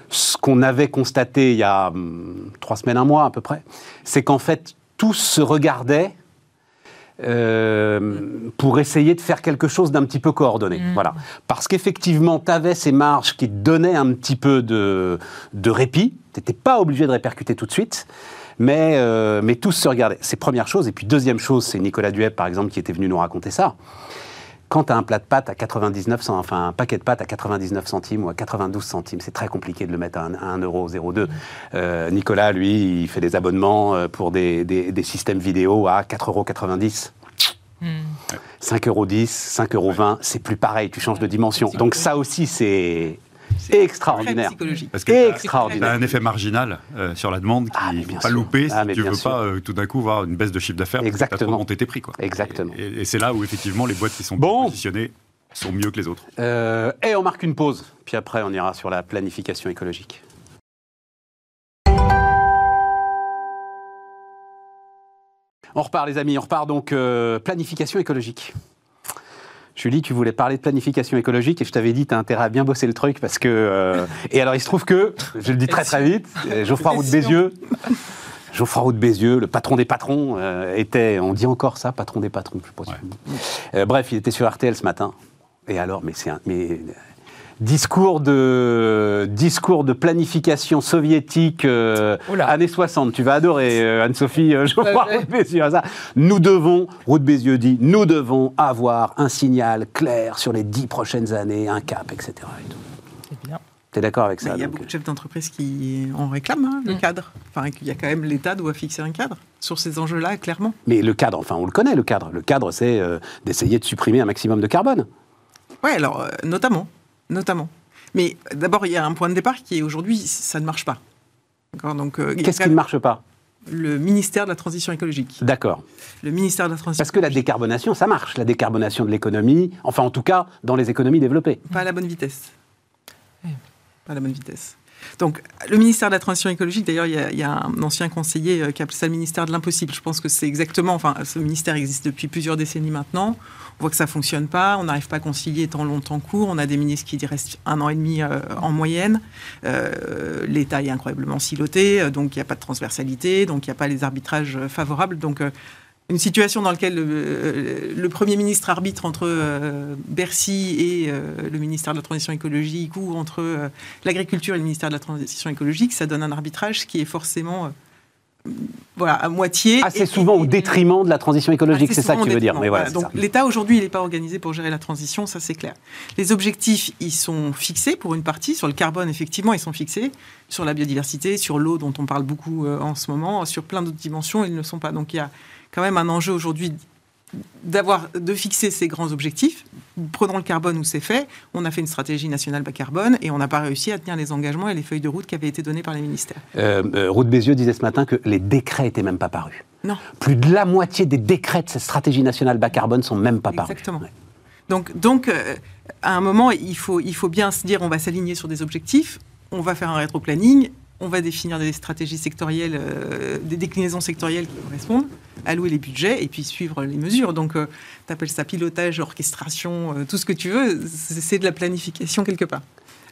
Ce qu'on avait constaté il y a hum, trois semaines un mois à peu près c'est qu'en fait tous se regardaient euh, pour essayer de faire quelque chose d'un petit peu coordonné. Voilà. Parce qu'effectivement, tu avais ces marges qui te donnaient un petit peu de, de répit. Tu n'étais pas obligé de répercuter tout de suite. Mais, euh, mais tous se regardaient. C'est première chose. Et puis deuxième chose, c'est Nicolas Dueb, par exemple, qui était venu nous raconter ça. Quand tu as un plat de pâtes à 99 centimes, enfin un paquet de pâtes à 99 centimes ou à 92 centimes, c'est très compliqué de le mettre à 1,02€. Euh, Nicolas, lui, il fait des abonnements euh, pour des, des- des systèmes vidéo à 4,90€. Mm. 5,10€, 5,20€, c'est plus pareil, tu changes de dimension. Donc ça aussi, c'est extraordinaire. psychologique. Parce que Extraordinaire. un effet marginal euh, sur la demande Ah, qu'il mais ne faut pas sûr. louper Ah, si mais tu bien veux sûr. pas euh, tout d'un coup voir une baisse de chiffre d'affaires parce que monté tes prix. Quoi. Exactement. Et, et- et c'est là où effectivement les boîtes qui sont Bon. bien positionnées sont mieux que les autres. Euh, et on marque une pause, puis après on ira sur la planification écologique. On repart les amis, on repart donc euh, planification écologique. Julie, tu voulais parler de planification écologique et je t'avais dit, tu as intérêt à bien bosser le truc parce que... euh, et alors il se trouve que, je le dis très très vite, euh, Geoffroy Roux de Bézieux, Geoffroy Roux de Bézieux, le patron des patrons, euh, était, on dit encore ça, patron des patrons, je sais pas si- Euh, bref, il était sur RTL ce matin. Et alors, mais c'est un mais, discours de discours de planification soviétique euh, années 60. Tu vas adorer euh, Anne-Sophie euh. Roux de Bézieux. ça. Nous devons, de Bézieux dit, nous devons avoir un signal clair sur les dix prochaines années, un cap, etc. et bien. T'es d'accord avec ça il y a donc beaucoup de chefs d'entreprise qui en réclament, hein, le Mm. cadre. Enfin, qu'il y a quand même l'État doit fixer un cadre sur ces enjeux-là, clairement. Mais le cadre, enfin, on le connaît, le cadre. Le cadre, c'est euh, d'essayer de supprimer un maximum de carbone. Ouais, alors, euh, notamment. Notamment. Mais d'abord, il y a un point de départ qui est aujourd'hui, ça ne marche pas. D'accord Donc, euh, Qu'est-ce qui ne marche pas? Le ministère de la Transition écologique. D'accord. Le ministère de la Transition Parce que la décarbonation, ça marche. La décarbonation de l'économie, enfin, en tout cas, dans les économies développées. Pas à la bonne vitesse. Oui. Pas à la bonne vitesse. Donc, le ministère de la Transition écologique, d'ailleurs, il y a- il y, a un ancien conseiller euh, qui appelle ça le ministère de l'impossible. Je pense que c'est exactement. Enfin, ce ministère existe depuis plusieurs décennies maintenant. On voit que ça fonctionne pas. On n'arrive pas à concilier temps long, temps court. On a des ministres qui restent un an et demi euh, en moyenne. Euh, L'État est incroyablement siloté, euh, donc il n'y a pas de transversalité, donc il n'y a pas les arbitrages favorables. Donc, une situation dans laquelle le Premier ministre arbitre entre Bercy et le ministère de la Transition écologique ou entre l'agriculture et le ministère de la Transition écologique, ça donne un arbitrage qui est forcément voilà, à moitié. Assez Et- souvent et- au détriment de la transition écologique, assez c'est ça que tu veux dire. Mais voilà, Donc l'État aujourd'hui, il n'est pas organisé pour gérer la transition, ça c'est clair. Les objectifs, ils sont fixés pour une partie. Sur le carbone, effectivement, ils sont fixés. Sur la biodiversité, sur l'eau, dont on parle beaucoup euh, en ce moment, sur plein d'autres dimensions, ils ne le sont pas. Donc il y a quand même un enjeu aujourd'hui d'avoir de fixer ces grands objectifs. Prenons le carbone où c'est fait. On a fait une stratégie nationale bas carbone et on n'a pas réussi à tenir les engagements et les feuilles de route qui avaient été données par les ministères. Euh, euh, de Bézieux disait ce matin que les décrets n'étaient même pas parus. Non. Plus de la moitié des décrets de cette stratégie nationale bas carbone sont même pas parus. Exactement. Ouais. Donc, donc euh, à un moment, il faut, il faut bien se dire on va s'aligner sur des objectifs, on va faire un rétro-planning on va définir des stratégies sectorielles, euh, des déclinaisons sectorielles qui correspondent, allouer les budgets et puis suivre les mesures. Donc, euh, tu appelles ça pilotage, orchestration, euh, tout ce que tu veux, c'est de la planification quelque part.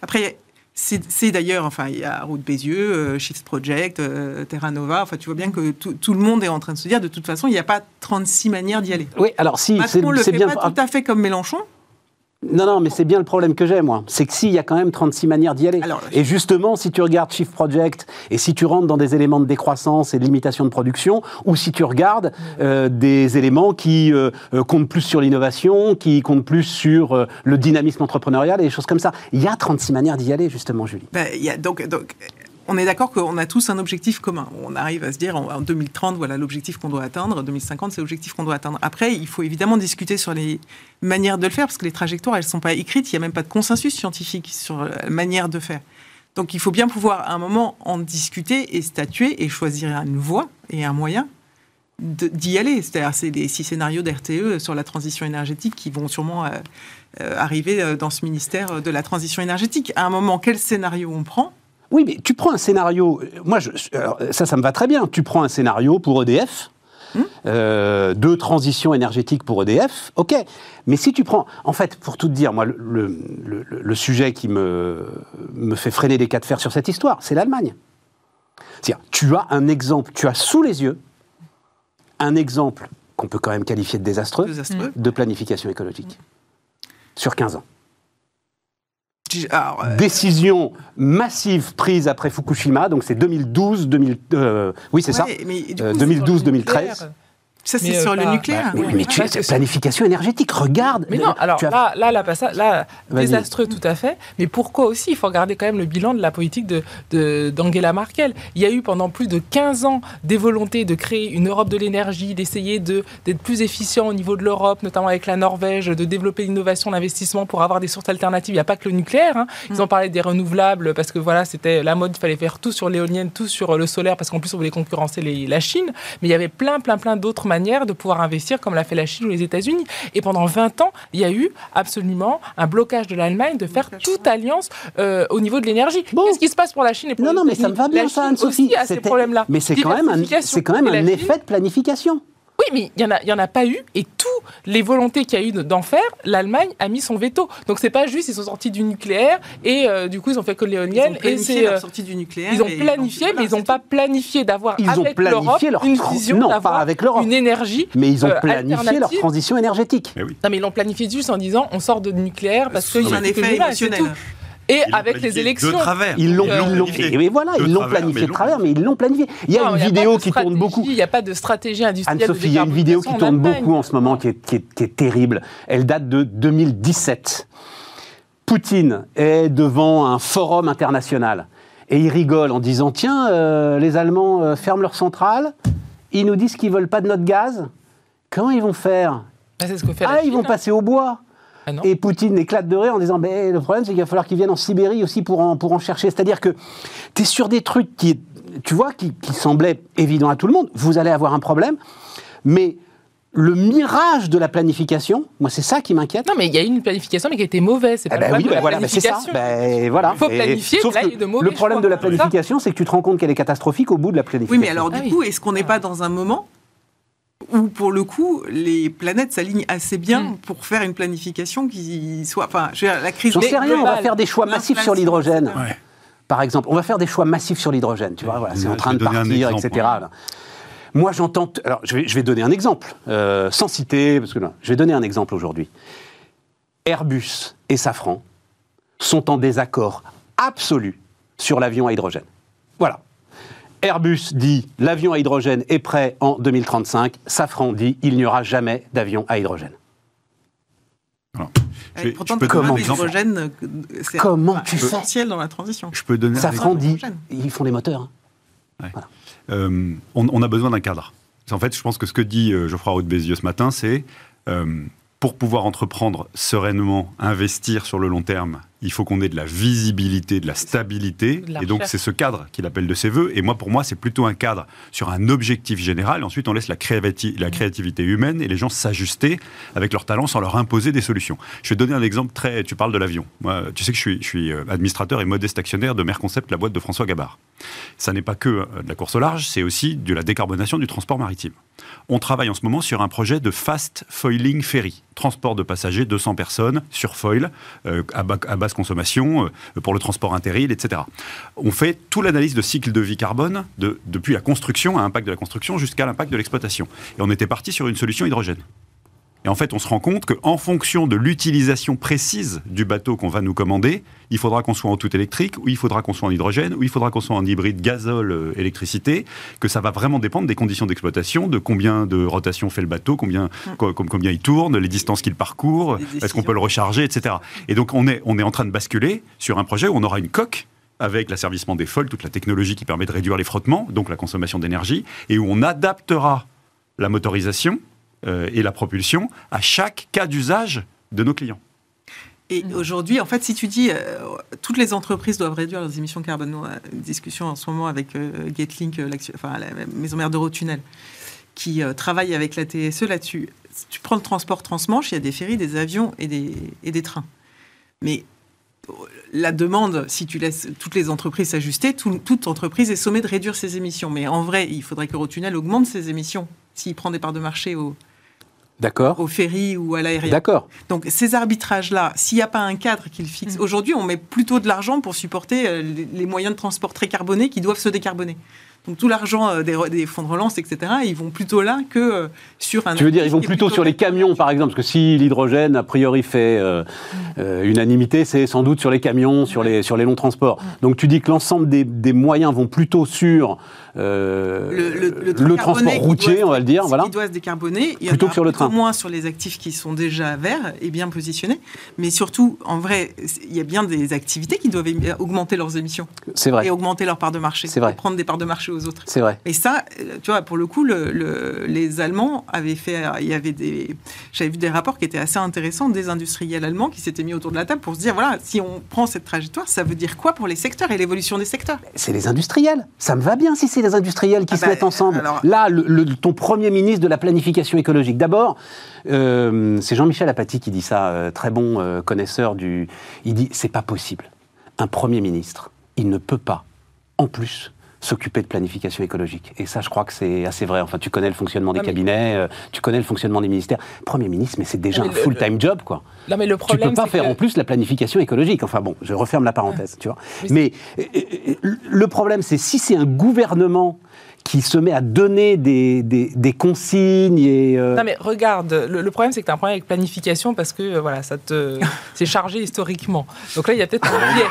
Après, c'est d'ailleurs, enfin, il y a Route Bézieux, euh, Shift Project, Terra Nova, enfin, tu vois bien que tout, tout le monde est en train de se dire, de toute façon, il n'y a pas 36 manières d'y aller. Oui, alors si, c'est Macron le c'est fait bien. pas tout à fait comme Mélenchon. Non, non, mais c'est bien le problème que j'ai, moi. C'est que s'il y a quand même 36 manières d'y aller. Alors, et justement, si tu regardes Shift Project et si tu rentres dans des éléments de décroissance et de limitation de production, ou si tu regardes euh, des éléments qui euh, euh, comptent plus sur l'innovation, qui comptent plus sur euh, le dynamisme entrepreneurial et des choses comme ça. Il y a 36 manières d'y aller, justement, Julie. Ben, il y a donc, donc, on est d'accord qu'on a tous un objectif commun. On arrive à se dire en, en 2030, voilà l'objectif qu'on doit atteindre. 2050, c'est l'objectif qu'on doit atteindre. Après, il faut évidemment discuter sur les manières de le faire parce que les trajectoires, elles ne sont pas écrites. Il n'y a même pas de consensus scientifique sur la manière de faire. Donc, il faut bien pouvoir à un moment en discuter et statuer et choisir une voie et un moyen d'y aller. C'est-à-dire, c'est les six scénarios d'RTE sur la transition énergétique qui vont sûrement euh, euh, arriver euh, dans ce ministère de la transition énergétique. À un moment, quel scénario on prend Oui, mais tu prends un scénario. Moi, je, alors, ça, ça me va très bien. Tu prends un scénario pour EDF. euh, de transition énergétique pour EDF, ok. Mais si tu prends, en fait, pour tout te dire, moi, le, le- le- le sujet qui me, me fait freiner les cas de fer sur cette histoire, c'est l'Allemagne. C'est-à-dire, tu as un exemple, tu as sous les yeux un exemple qu'on peut quand même qualifier de désastreux désastreux de planification écologique sur 15 ans. Alors, euh... Décision massive prise après Fukushima, donc c'est 2012, 2000, euh, oui c'est ça, 2012-2013 ça c'est mais, euh, sur le nucléaire. Mais, Ouais. mais tu, planification énergétique, regarde. Mais non, alors as- là, là, là, pas ça, là, Vas-y. désastreux tout à fait. Mais pourquoi aussi? Il faut regarder quand même le bilan de la politique de, de- d'Angela Merkel. Il y a eu pendant plus de 15 ans des volontés de créer une Europe de l'énergie, d'essayer de, d'être plus efficient au niveau de l'Europe, notamment avec la Norvège, de développer l'innovation, l'investissement pour avoir des sources alternatives. Il n'y a pas que le nucléaire. hein. Ils ont parlé des renouvelables parce que voilà, c'était la mode, il fallait faire tout sur l'éolienne, tout sur le solaire parce qu'en plus on voulait concurrencer les- la Chine. Mais il y avait plein, plein, plein d'autres de pouvoir investir comme l'a fait la Chine ou les États-Unis. Et pendant 20 ans, il y a eu absolument un blocage de l'Allemagne de faire toute alliance euh, au niveau de l'énergie. Bon. Qu'est-ce qui se passe pour la Chine et pour Non, les non, mais ça me va bien, La ça, Anne-Sophie. Mais c'est quand même un, quand même un effet de planification. Oui, mais il n'y en, a- il y en a pas eu. Et tous les volontés qu'il y a eu d'en faire, l'Allemagne a mis son veto. Donc c'est pas juste, ils sont sortis du nucléaire et euh, du coup ils ont fait que Ils ont l'éolienne. Et planifié leur euh, sortie du nucléaire. ils ont et- planifié, mais ils n'ont pas planifié d'avoir avec l'Europe leur une vision non, pas d'avoir avec l'Europe. une énergie. Mais ils ont euh, planifié leur transition énergétique. Oui. Non, mais ils l'ont planifié juste en disant on sort de nucléaire parce qu'il y a C'est un effet émotionnel. Et Ils avec les élections. De travers. Ils l'ont, Euh, ils l'ont- planifié. et, et voilà, De ils l'ont planifié mais de travers, mais ils l'ont planifié. Il y a Non, une vidéo qui tourne beaucoup. Il n'y a pas de stratégie industrielle. Anne-Sophie, il y a une vidéo qui tourne beaucoup en ce moment qui est, qui est- qui est terrible. Elle date de 2017. Poutine est devant un forum international et il rigole en disant Tiens, euh, les Allemands euh, ferment leurs centrales, ils nous disent qu'ils veulent pas de notre gaz. Comment ils vont faire? Ah, C'est ce que fait la Ah, ils Chine, vont hein. passer au bois. Ah. Et Poutine éclate de rire en disant ben, le problème, c'est qu'il va falloir qu'ils viennent en Sibérie aussi pour en, pour en chercher. C'est-à-dire que tu es sur des trucs qui, tu vois, qui, qui semblaient évidents à tout le monde. Vous allez avoir un problème. Mais le mirage de la planification, moi, c'est ça qui m'inquiète. Non, mais il y a eu une planification, mais qui était mauvaise. C'est Eh pas ben le oui, problème de ben la voilà, c'est ça. planification. Ben voilà. Il faut planifier, sauf là, il y a de mauvais le problème de la planification, c'est que tu te rends compte qu'elle est catastrophique au bout de la planification. Oui, mais alors du Ah oui. coup, est-ce qu'on n'est pas dans un moment où, pour le coup, les planètes s'alignent assez bien Mm. pour faire une planification qui soit. Enfin, je veux dire, la crise. J'en sais rien, on va faire des choix massifs sur l'hydrogène. Ouais. par exemple. On va faire des choix massifs sur l'hydrogène, tu vois, voilà, c'est en train de partir, exemple, etc. Moi, j'entends. Alors, je vais, je vais donner un exemple, euh, sans citer, parce que là, je vais donner un exemple aujourd'hui. Airbus et Safran sont en désaccord absolu sur l'avion à hydrogène. Voilà. Airbus dit l'avion à hydrogène est prêt en 2035. Safran dit il n'y aura jamais d'avion à hydrogène. Alors, je Et vais- pourtant, je peux comment l'hydrogène, euh, c'est essentiel dans la transition. Je peux donner un Safran dit ils font les moteurs. hein. Euh, on, on a besoin d'un cadre. En fait, je pense que ce que dit euh, Geoffroy Bézieux ce matin, c'est euh, pour pouvoir entreprendre sereinement, investir sur le long terme il faut qu'on ait de la visibilité, de la stabilité. De la et donc, c'est ce cadre qu'il appelle de ses voeux. Et moi, pour moi, c'est plutôt un cadre sur un objectif général. Ensuite, on laisse la, créati- la créativité humaine et les gens s'ajuster avec leur talent sans leur imposer des solutions. Je vais te donner un exemple très. Tu parles de l'avion. Tu sais que je suis, je suis euh, administrateur et modeste actionnaire de Merconcept, la boîte de François Gabard. Ça n'est pas que euh, de la course au large, c'est aussi de la décarbonation du transport maritime. On travaille en ce moment sur un projet de fast foiling ferry, transport de passagers, 200 personnes sur foil, euh, à, bas- à basse consommation, euh, pour le transport interrail, etc. On fait toute l'analyse de cycle de vie carbone, de- depuis la construction, à impact de la construction, jusqu'à l'impact de l'exploitation. Et on était parti sur une solution hydrogène. Et en fait, on se rend compte qu'en fonction de l'utilisation précise du bateau qu'on va nous commander, il faudra qu'on soit en tout électrique, ou il faudra qu'on soit en hydrogène, ou il faudra qu'on soit en hybride gazole euh, électricité, que ça va vraiment dépendre des conditions d'exploitation, de combien de rotation fait le bateau, combien, co- com- combien il tourne, les distances qu'il parcourt, est-ce qu'on peut le recharger, etc. Et donc on est, on est en train de basculer sur un projet où on aura une coque avec l'asservissement des folles, toute la technologie qui permet de réduire les frottements, donc la consommation d'énergie, et où on adaptera la motorisation et la propulsion à chaque cas d'usage de nos clients. Et aujourd'hui, en fait, si tu dis euh, toutes les entreprises doivent réduire leurs émissions carbone, nous, une discussion en ce moment avec euh, Getlink, euh, enfin, la maison mère d'Eurotunnel, qui euh, travaille avec la TSE là-dessus. Si tu prends le transport transmanche, il y a des ferries, des avions et des, et des trains. Mais euh, la demande, si tu laisses toutes les entreprises s'ajuster, tout- toute entreprise est sommée de réduire ses émissions. Mais en vrai, il faudrait qu'Eurotunnel augmente ses émissions s'il prend des parts de marché au, D'accord au ferry ou à l'aérien. D'accord. Donc ces arbitrages-là, s'il n'y a pas un cadre qui le fixe, aujourd'hui on met plutôt de l'argent pour supporter euh, les, moyens de transport très carbonés qui doivent se décarboner. Donc tout l'argent euh, des, fonds de relance, etc., ils vont plutôt là que euh, sur un... Tu veux dire, ils vont plutôt sur les camions, par exemple, parce que si l'hydrogène, a priori, fait euh, euh, unanimité, c'est sans doute sur les camions, sur les, sur les longs transports. Donc tu dis que l'ensemble des, des moyens vont plutôt sur euh, le, le- le le train transport routier, doit- on va le dire, voilà. Qui doit se décarboner. Il y en Plutôt a que sur le train. moins sur les actifs qui sont déjà verts et bien positionnés. Mais surtout, en vrai, il y a bien des activités qui doivent augmenter leurs émissions C'est vrai, et augmenter leur part de marché. C'est vrai. Prendre des parts de marché aux autres. c'est vrai. Et ça, euh, tu vois, pour le coup, le- le- les Allemands avaient fait, il y avait des, j'avais vu des rapports qui étaient assez intéressants des industriels allemands qui s'étaient mis autour de la table pour se dire, voilà, si on prend cette trajectoire, ça veut dire quoi pour les secteurs et l'évolution des secteurs? C'est les industriels. Ça me va bien si c'est les industriels qui Ah se bah, mettent ensemble. alors- Là, le- le- ton premier ministre de la planification écologique. D'abord, euh, c'est Jean-Michel Apathy qui dit ça, euh, très bon euh, connaisseur du. Il dit c'est pas possible. Un premier ministre, il ne peut pas, en plus, s'occuper de planification écologique. Et ça, je crois que c'est assez vrai. Enfin, tu connais le fonctionnement des cabinets, euh, tu connais le fonctionnement des ministères. Premier ministre, mais c'est déjà un full-time job, quoi. Non, mais le Tu problème, peux pas faire que- en plus la planification écologique. Enfin bon, je referme la parenthèse, tu vois. Mais euh, euh, le problème, c'est si c'est un gouvernement qui se met à donner des, des, des consignes et... euh, Non mais regarde, le, le problème c'est que tu as un problème avec planification parce que euh, voilà, ça te c'est chargé historiquement. Donc là il y a peut-être un biais.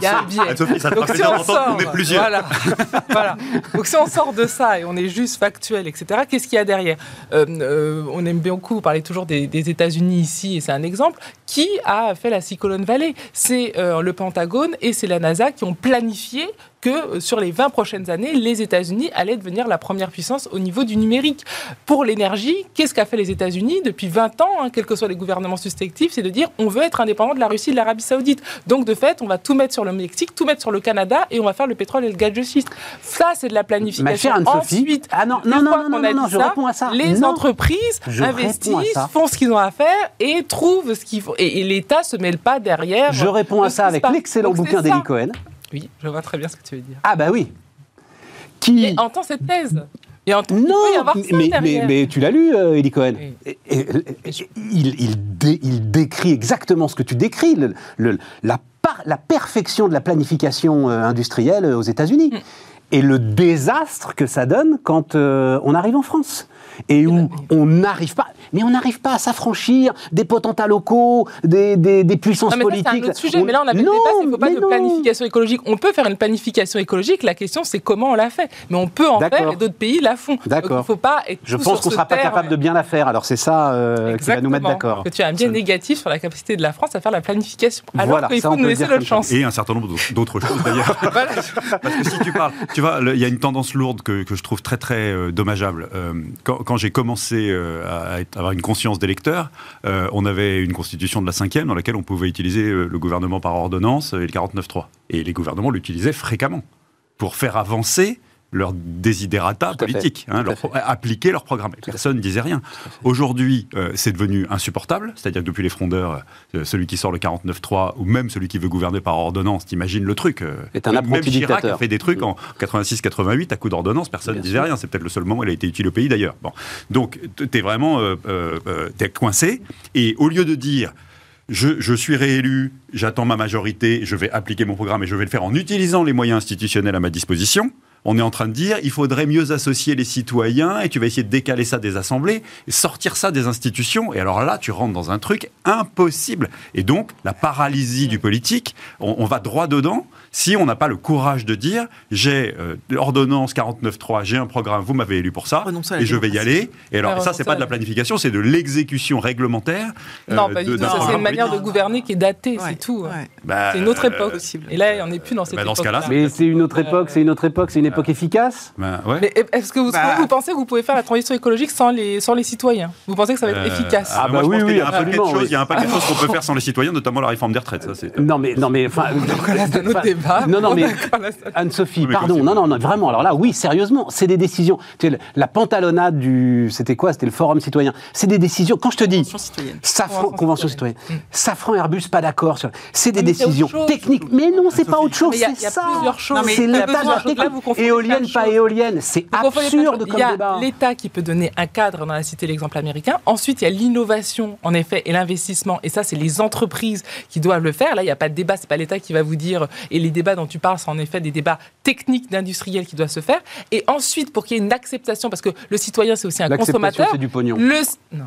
Il y a un biais. Ah, Sophie, ça te Donc si plaisir on sort, est plusieurs. voilà, voilà. Donc si on sort de ça et on est juste factuel, etc. Qu'est-ce qu'il y a derrière? Euh, euh, On aime bien beaucoup parler toujours des, des États-Unis ici et c'est un exemple. Qui a fait la Silicon Valley C'est euh, le Pentagone et c'est la NASA qui ont planifié que sur les 20 prochaines années, les États-Unis allaient devenir la première puissance au niveau du numérique. Pour l'énergie, qu'est-ce qu'a fait les États-Unis depuis 20 ans, hein, quels que soient les gouvernements suspectifs C'est de dire on veut être indépendant de la Russie et de l'Arabie Saoudite. Donc de fait, on va tout mettre sur le Mexique, tout mettre sur le Canada et on va faire le pétrole et le gaz de schiste. Ça, c'est de la Ma planification. chère Anne-Sophie, Ensuite, ah non, non, non, non, qu'on non, a non, dit je ça, réponds à ça. Les Non. entreprises investissent, ça. font ce qu'ils ont à faire et trouvent ce qu'il faut. Et, et l'État se mêle pas derrière. Je réponds à ça avec l'excellent bouquin ça. d'Eli Cohen. Oui, je vois très bien ce que tu veux dire. Ah bah oui. Qui... Et entend cette thèse. Et entend, il peut y Non, mais, mais, mais tu l'as lu, euh, Eli Cohen. Oui. Et- et- et- il, il dé- il décrit exactement ce que tu décris, le- le- la, par- la perfection de la planification euh, industrielle euh, aux États-Unis. Mm. Et le désastre que ça donne quand euh, on arrive en France. Et où on n'arrive pas, mais on n'arrive pas à s'affranchir des potentats locaux, des, des, des puissances Non, mais ça, c'est politiques. un autre sujet. Mais là, on avait le Non, débat, il ne faut pas de non. planification écologique. On peut faire une planification écologique. La question, c'est comment on la fait. Mais on peut en faire et d'autres pays la font. Donc, D'accord. il ne faut pas être Je tout pense sur qu'on ne sera pas terme. capable de bien la faire. Alors c'est ça euh, qui va nous mettre d'accord. Que tu as un biais négatif sur la capacité de la France à faire la planification. Alors Voilà, qu'il ça, faut on nous le laisser notre chance. Et un certain nombre d'autres- d'autres choses d'ailleurs. Parce que si tu parles, tu vois, le- il y a une tendance lourde que, que je trouve très très euh, dommageable. Euh, quand, quand j'ai commencé euh, à avoir une conscience d'électeur, euh, on avait une constitution de la cinquième dans laquelle on pouvait utiliser euh, le gouvernement par ordonnance et le 49.3. Et les gouvernements l'utilisaient fréquemment pour faire avancer Tout hein, Tout leur à fait. pro- appliquer leur programme. Personne ne disait rien. Aujourd'hui, euh, c'est devenu insupportable, c'est-à-dire que depuis les frondeurs, euh, celui qui sort le 49.3 ou même celui qui veut gouverner par ordonnance, t'imagines le truc. euh, Est un même Chirac dictateur. a fait des trucs en 86-88 à coup d'ordonnance, personne ne disait sûr. rien. C'est peut-être le seul moment où il a été utile au pays d'ailleurs. Bon. Donc, t'es vraiment euh, euh, euh, t'es coincé. Et au lieu de dire je, je suis réélu, j'attends ma majorité, je vais appliquer mon programme et je vais le faire en utilisant les moyens institutionnels à ma disposition. On est en train de dire il faudrait mieux associer les citoyens et tu vas essayer de décaler ça des assemblées sortir ça des institutions. Et alors là, tu rentres dans un truc impossible. Et donc, la paralysie du politique, on, on va droit dedans si on n'a pas le courage de dire j'ai euh, l'ordonnance 49.3, j'ai un programme, vous m'avez élu pour ça et je vais y aller. Et alors, ça, c'est pas de la- la planification, c'est de l'exécution réglementaire. euh, Non, pas du tout. C'est une manière de gouverner qui est datée, Ouais, c'est tout. hein. ouais. Bah, C'est une autre euh, époque. possible. Et là, on n'est plus dans cette Bah, dans ce époque-là. cas-là, Mais c'est une autre époque, c'est une autre époque, c'est une époque efficace? ben, ouais. Mais est-ce que vous, Bah. vous pensez que vous pouvez faire la transition écologique sans les, sans les citoyens? Vous pensez que ça va être Euh, efficace? ah, Ah moi, bah je oui, y a oui, absolument, il y a un paquet de choses qu'on peut faire sans les citoyens, notamment la réforme des retraites. Ça, c'est. Non mais non mais enfin Débat. Non non mais Anne-Sophie, pardon, non, non, non, vraiment, alors là, oui, sérieusement, c'est des décisions. Tu sais, la pantalonnade du. C'était quoi? C'était le Forum citoyen. C'est des décisions. Quand je te dis. Convention citoyenne. Safran, Convention Convention citoyenne. citoyenne. Safran Airbus, pas d'accord. sur- C'est des mais décisions chose. techniques. Mais non, c'est pas autre chose, Mais il y a- c'est il y a ça. plusieurs choses. Non, mais C'est il y a l'état Éolienne, pas éolienne. C'est absurde Il y a l'État qui peut donner un cadre, on a cité l'exemple américain. Ensuite, il y a l'innovation, en effet, et l'investissement. Et ça, c'est les entreprises qui doivent le faire. Là, il n'y a pas de débat, c'est pas l'État qui va vous dire. Et les débats dont tu parles, c'est en effet des débats techniques d'industriels qui doivent se faire. Et ensuite, pour qu'il y ait une acceptation, parce que le citoyen, c'est aussi un consommateur. c'est du pognon. Le... Non.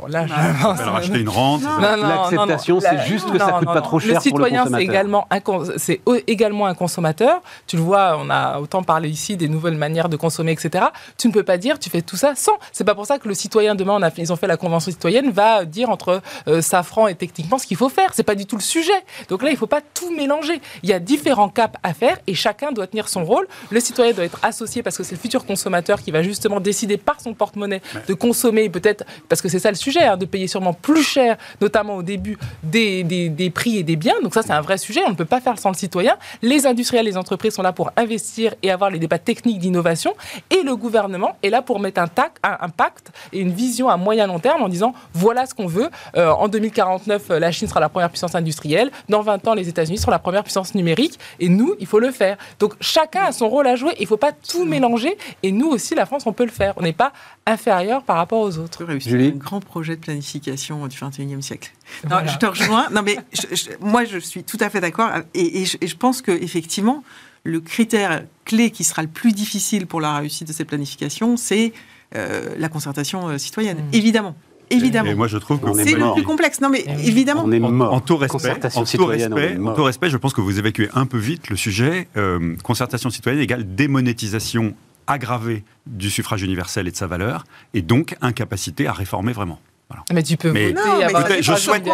Bon, là, je acheter une rente. L'acceptation, c'est La- juste que ça non, coûte non, pas non. trop cher Le pour le citoyen, c'est consommateur. également, un, cons- c'est au- également un consommateur. Tu le vois, on a autant parlé ici des nouvelles manières de consommer, etc. Tu ne peux pas dire, tu fais tout ça sans. C'est pas pour ça que le citoyen, demain, on a fait- ils ont fait la convention citoyenne, va dire entre euh, Safran et techniquement ce qu'il faut faire. C'est pas du tout le sujet. Donc là, il faut pas tout mélanger. Il y a différents caps à faire et chacun doit tenir son rôle. Le citoyen doit être associé parce que c'est le futur consommateur qui va justement décider par son porte-monnaie de consommer peut-être, parce que c'est ça le sujet, hein, de payer sûrement plus cher, notamment au début, des, des- des prix et des biens. Donc ça, c'est un vrai sujet. On ne peut pas faire sans le citoyen. Les industriels, les entreprises sont là pour investir et avoir les débats techniques d'innovation. Et le gouvernement est là pour mettre un, tac, un, un pacte et une vision à moyen long terme en disant voilà ce qu'on veut. Euh, en 2049, euh, la Chine sera la première puissance industrielle. Dans 20 ans, les États-Unis seront la première puissance numérique. Et nous, il faut le faire. Donc chacun a son rôle à jouer. Il ne faut pas tout mélanger. Et nous aussi, la France, on peut le faire. On n'est pas inférieur par rapport aux autres. Julie Un grand projet de planification du 21e siècle. Non, Voilà. Je te rejoins. Non, mais je- je- moi, je suis tout à fait d'accord. Et, et je, et je pense qu'effectivement, le critère clé qui sera le plus difficile pour la réussite de cette planification, c'est euh, la concertation euh, citoyenne. Mm. Évidemment. Évidemment. Et moi, je trouve que C'est le plus complexe. Non, mais Eh oui. évidemment. On est En, mort. en tout respect, Concertation en tout respect, en tout respect, je pense que vous évacuez un peu vite le sujet. Euh, concertation citoyenne égale démonétisation aggravée du suffrage universel et de sa valeur, et donc incapacité à réformer vraiment. Voilà. Mais tu peux Mais- voter, Non, mais écoutez, je souhaite-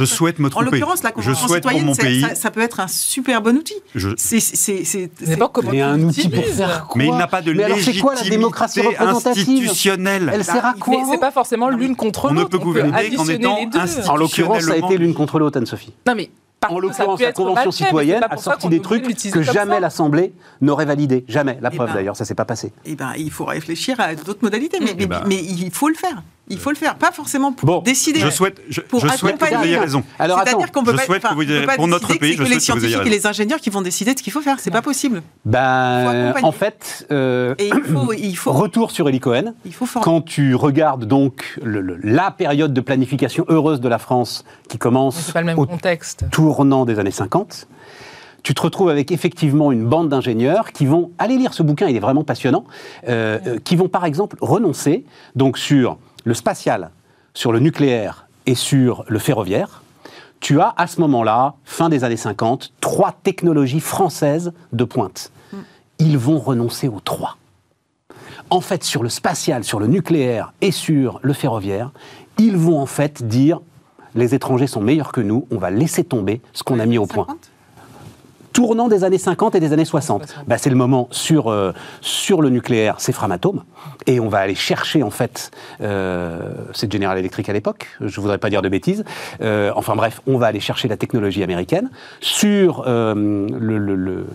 je souhaite me En tromper. l'occurrence, la je convention souhaite pour citoyenne, mon pays. ça, ça peut être un super bon outil. je- C'est, pas comment Mais un outil pour faire quoi mais il n'a pas de Mais alors, c'est quoi la légitimité démocratie institutionnelle. Elle sert à Mais quoi c'est pas forcément l'une contre On ne l'autre. peut gouverner qu'en étant les deux. institu- En l'occurrence, ça a été l'une contre l'autre, Anne-Sophie. Non mais En l'occurrence, la Convention fait, citoyenne a sorti des trucs que jamais l'Assemblée n'aurait validé. Jamais. La Eh preuve ben, d'ailleurs, ça s'est pas passé. Eh ben, il faut réfléchir à d'autres modalités. Mais, mais, Eh ben. mais il faut le faire. Il faut le faire. Pas forcément pour Bon, décider. Je souhaite, je, Pour je souhaite que vous accompagner. ayez raison. Alors C'est-à-dire qu'on peut je pas, souhaite que vous ayez- pas pour notre que pays, c'est je que les souhaite que vous ayez scientifiques et les ingénieurs qui vont décider de ce qu'il faut faire. C'est pas possible. Faut Ben, en fait, euh, Et il faut, il faut, retour sur Eli Cohen. il faut former. Quand tu regardes donc le- le- la période de planification heureuse de la France qui commence c'est pas le même au contexte. tournant des années 50, tu te retrouves avec effectivement une bande d'ingénieurs qui vont aller lire ce bouquin, il est vraiment passionnant, euh, euh, qui vont par exemple renoncer donc sur le spatial, sur le nucléaire et sur le ferroviaire. Tu as à ce moment-là, fin des années 50, trois technologies françaises de pointe. Ils vont renoncer aux trois. En fait, sur le spatial, sur le nucléaire et sur le ferroviaire, ils vont en fait dire les étrangers sont meilleurs que nous, on va laisser tomber ce qu'on a mis au point. 50? tournant des années 50 et des années 60. Bah, c'est le moment sur, euh, sur le nucléaire, c'est Framatome. Et on va aller chercher, en fait, euh, c'est General Electric à l'époque, je voudrais pas dire de bêtises. Euh, enfin bref, on va aller chercher la technologie américaine. Sur euh, le, le, le,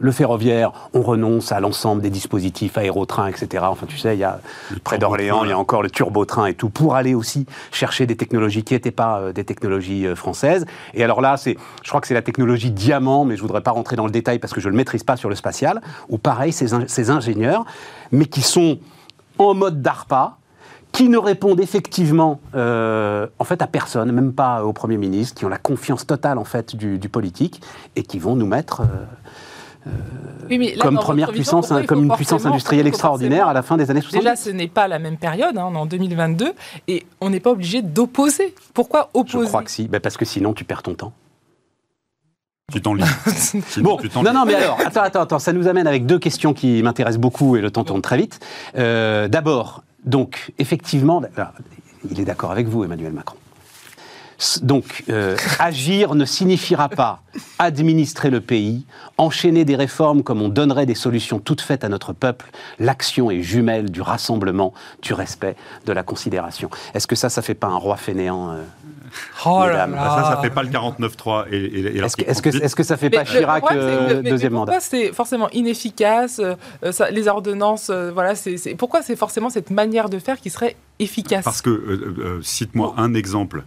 le ferroviaire, on renonce à l'ensemble des dispositifs aérotrains, etc. Enfin, tu sais, il y a près d'Orléans, il y a encore le turbotrain et tout, pour aller aussi chercher des technologies qui n'étaient pas euh, des technologies euh, françaises. Et alors là, c'est, je crois que c'est la technologie diamant, mais je voudrais pas rentrer dans le détail parce que je le maîtrise pas sur le spatial, où pareil, ces, in- ces ingénieurs, mais qui sont en mode DARPA, qui ne répondent effectivement euh, en fait à personne, même pas au Premier ministre, qui ont la confiance totale en fait du, du politique et qui vont nous mettre euh, Oui, là, comme première vision, puissance, comme une puissance industrielle extraordinaire à la fin des années 70. Déjà, ce n'est pas la même période, hein, on est en 2022, et on n'est pas obligé d'opposer. Pourquoi Je opposer? crois que si, Ben, parce que sinon tu perds ton temps. Tu t'en lis. Bon, tu non, non, mais alors, attends, attends, attends, ça nous amène avec deux questions qui m'intéressent beaucoup et le temps tourne très vite. Euh, D'abord, donc, effectivement, alors, il est d'accord avec vous, Emmanuel Macron. Donc, euh, agir ne signifiera pas administrer le pays, enchaîner des réformes comme on donnerait des solutions toutes faites à notre peuple. L'action est jumelle du rassemblement, du respect, de la considération. Est-ce que ça, ça fait pas un roi fainéant euh Oh là Mesdames. là. Ça, ça fait pas le 49-3 et, et, et Est-ce que, est-ce que, 38. est-ce que ça fait Mais pas Chirac euh, mais- mais deuxième pourquoi mandat? c'est forcément inefficace euh, ça- Les ordonnances, euh, voilà, c'est pourquoi c'est forcément cette manière de faire qui serait efficace? Parce que, euh, euh, cite-moi un exemple.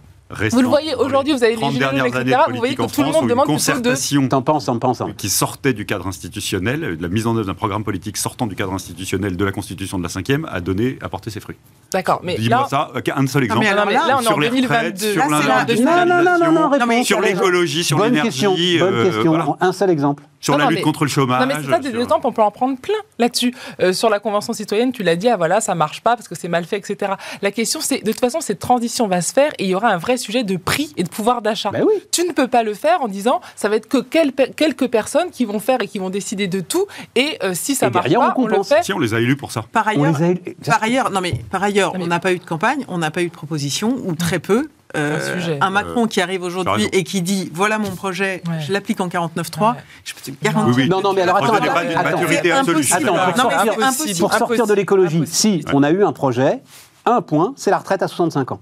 Vous le voyez, aujourd'hui, vous avez les 30 gilets jaunes, dernières etc., années de vous voyez que en tout le France monde demande de- concertation T'en penses, t'en penses. hein qui sortait du cadre institutionnel, de la mise en œuvre d'un programme politique sortant du cadre institutionnel de la Constitution de la 5e, a donné, a porté ses fruits. D'accord, mais Dis-moi là, ça, ok, un seul exemple. mais alors Non, mais là, là, on est en sur les 2022. retraites, sur Là, c'est la- l'industrialisation, Non, non, non, non, non, Non, mais réponse. sur l'écologie, sur l'énergie, question, bonne euh, question. voilà. Un seul exemple. sur Non, la non, lutte mais- contre le chômage. Non, mais c'est ça, des sur- exemples, on peut en prendre plein là-dessus. Euh, sur la Convention citoyenne, tu l'as dit, ah voilà, ça marche pas parce que c'est mal fait, etc. La question, c'est, de toute façon, cette transition va se faire et il y aura un vrai sujet de prix et de pouvoir d'achat. Ben oui. Tu ne peux pas le faire en disant, ça va être que quel- quelques personnes qui vont faire et qui vont décider de tout et euh, si ça Et marche derrière, on pas, on le compense. fait. Si, on les a élus pour ça. Par On ailleurs, les a- par ailleurs, non mais par ailleurs, on n'a pas eu de campagne, on n'a pas eu de proposition ou très peu. Euh, Un sujet. un Macron qui arrive aujourd'hui et qui dit voilà mon projet, Ouais. je l'applique en 49.3, Ouais. je peux te garantir. Oui, oui. Non, non, mais alors attends, attends, attends. pour Non, mais sortir, c'est impossible. pour sortir de l'écologie, si on a eu un projet, un point, c'est la retraite à 65 ans.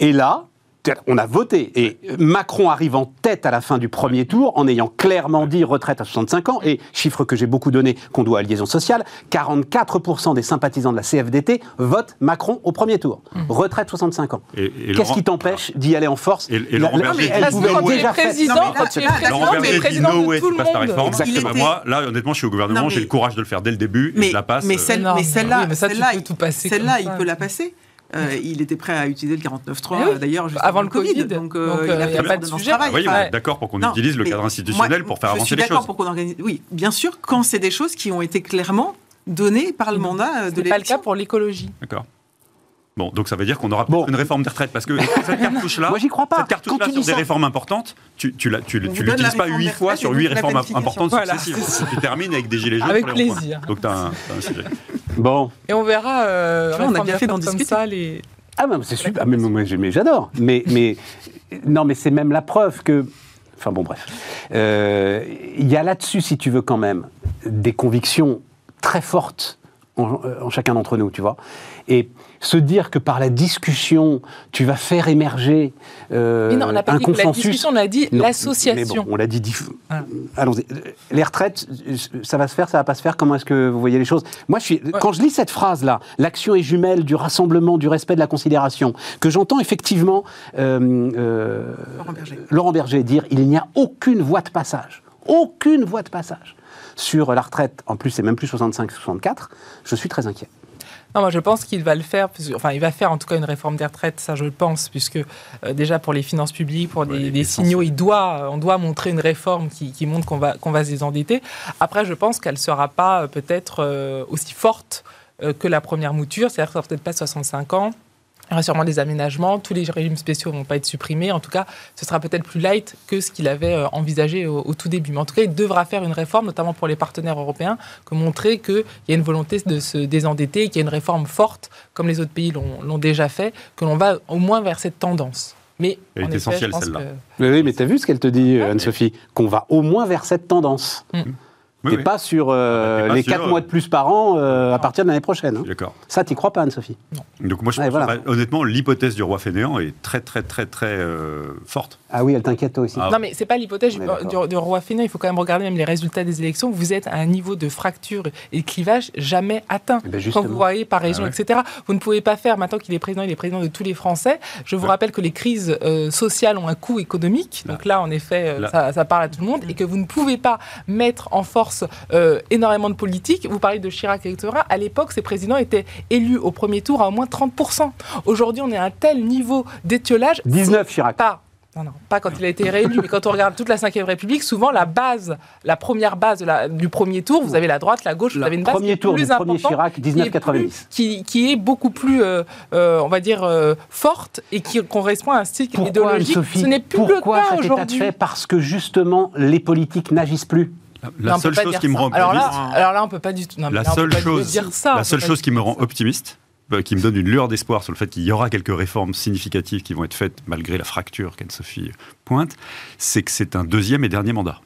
Et là, on a voté. Et Macron arrive en tête à la fin du premier tour en ayant clairement dit retraite à 65 ans. Et chiffre que j'ai beaucoup donné, qu'on doit à Liaison Sociale, 44% des sympathisants de la CFDT votent Macron au premier tour. Retraite 65 ans. Et- et Qu'est-ce Laurent- qui t'empêche d'y aller en force Et- et Laurent La- Berger déjà président, de tout tu le monde. Exactement. Moi, là, honnêtement, je suis au gouvernement, j'ai le courage de le faire dès le début, et Mais, je la passe. mais celle-là, il peut la passer. Euh, il était prêt à utiliser le 49.3 Eh oui, euh, d'ailleurs juste avant le Covid. Donc, euh, Donc, il euh, a y a pas de sujet. travail. Ah oui, Enfin, d'accord pour qu'on non, utilise le cadre institutionnel moi, pour faire avancer les d'accord choses. pour qu'on organise. Oui, bien sûr, quand c'est des choses qui ont été clairement données par le mandat euh, de Ce n'est pas le l'élection. cas pour l'écologie. D'accord. Bon, donc ça veut dire qu'on aura Bon. une réforme des retraites parce que cette cartouche-là, Moi, j'y crois pas. cette cartouche-là Quand tu sur des ça- réformes importantes, tu, tu, la- tu, tu l'utilises pas huit fois sur huit réformes importantes Voilà, successives. Tu termines avec des gilets jaunes Avec sur les plaisir. Donc tu as, un sujet. Bon. Et on verra euh, vois, on a bien fait d'en discuter. ça, les... Ah, ben, c'est super. Ah, mais, moi, j'ai- mais j'adore. Mais, mais, non, mais c'est même la preuve que. Enfin, bon, bref. Euh, Il y a là-dessus, si tu veux, quand même, des convictions très fortes en, en chacun d'entre nous, tu vois. Et se dire que par la discussion, tu vas faire émerger euh, Mais non, on n'a pas un dit que la consensus. discussion, on a dit l'association. mais bon, on l'a dit. diff- Voilà. Allons-y. Les retraites, ça va se faire, ça va pas se faire. Comment est-ce que vous voyez les choses? Moi, je suis, quand je lis cette phrase-là, l'action est jumelle du rassemblement, du respect, de la considération, que j'entends effectivement euh, euh, Laurent Berger. Laurent Berger dire il n'y a aucune voie de passage, aucune voie de passage sur la retraite. En plus, c'est même plus 65-64. Je suis très inquiet. Non, moi je pense qu'il va le faire, enfin il va faire en tout cas une réforme des retraites, ça je le pense, puisque euh, déjà pour les finances publiques, pour des, Ouais, des essentiel. signaux, il doit, on doit montrer une réforme qui, qui montre qu'on va, qu'on va se désendetter. Après, je pense qu'elle ne sera pas euh, peut-être euh, aussi forte euh, que la première mouture, c'est-à-dire que ça sera peut-être pas 65 ans. Il y aura sûrement des aménagements, tous les régimes spéciaux ne vont pas être supprimés. En tout cas, ce sera peut-être plus light que ce qu'il avait euh, envisagé au, au tout début. Mais en tout cas, il devra faire une réforme, notamment pour les partenaires européens, que montrer qu'il y a une volonté de se désendetter, qu'il y a une réforme forte, comme les autres pays l'ont déjà fait, que l'on va au moins vers cette tendance. Mais Elle est effet, essentielle, celle-là. que- Oui, oui, mais t'as vu ce qu'elle te dit, Anne-Sophie? Qu'on va au moins vers cette tendance. Oui, T'es oui. pas sur euh, Ah bah, pas les sûr. 4 mois de plus par an euh, à partir de l'année prochaine. hein. D'accord. Ça, t'y crois pas, Anne-Sophie? Donc moi, je Ouais, pense, voilà. bah, honnêtement, l'hypothèse du roi fainéant est très, très, très, très euh, forte. Ah oui, elle t'inquiète toi aussi. Ah. Non, mais c'est pas l'hypothèse du, roi fainéant. Il faut quand même regarder même les résultats des élections. Vous êtes à un niveau de fracture et de clivage jamais atteint. Eh ben, Quand vous voyez par région, Ah ouais. etc., vous ne pouvez pas faire, maintenant qu'il est président, il est président de tous les Français. Je vous Ouais. rappelle que les crises euh, sociales ont un coût économique. Donc là, en effet, euh, Là. ça, ça parle à tout le monde. Et que vous ne pouvez pas mettre en force euh, énormément de politique. Vous parlez de Chirac, etc. À l'époque, ces présidents étaient élus au premier tour à au moins 30%. Aujourd'hui, on est à un tel niveau d'étiolage. 19, Chirac. Pas. Non, non, pas quand il a été réélu, mais quand on regarde toute la Ve République, souvent la base, la première base de la- du premier tour, vous avez la droite, la gauche, vous avez une base qui premier est tour plus du premier Chirac, qui est, 1990. plus- qui, qui est beaucoup plus, euh, euh, on va dire, euh, forte et qui correspond à un style Pourquoi, idéologique. Ce n'est plus Pourquoi le cas cet état de aujourd'hui. fait? Parce que justement, les politiques n'agissent plus. La seule chose qui me rend alors là, optimiste, alors là, on peut pas du tout. non, mais la là, on seule peut pas chose, dire ça. on la peut seule pas chose qui me rend ça. optimiste, euh, qui me donne une lueur d'espoir sur le fait qu'il y aura quelques réformes significatives qui vont être faites malgré la fracture qu'Anne-Sophie pointe, c'est que c'est un deuxième et dernier mandat.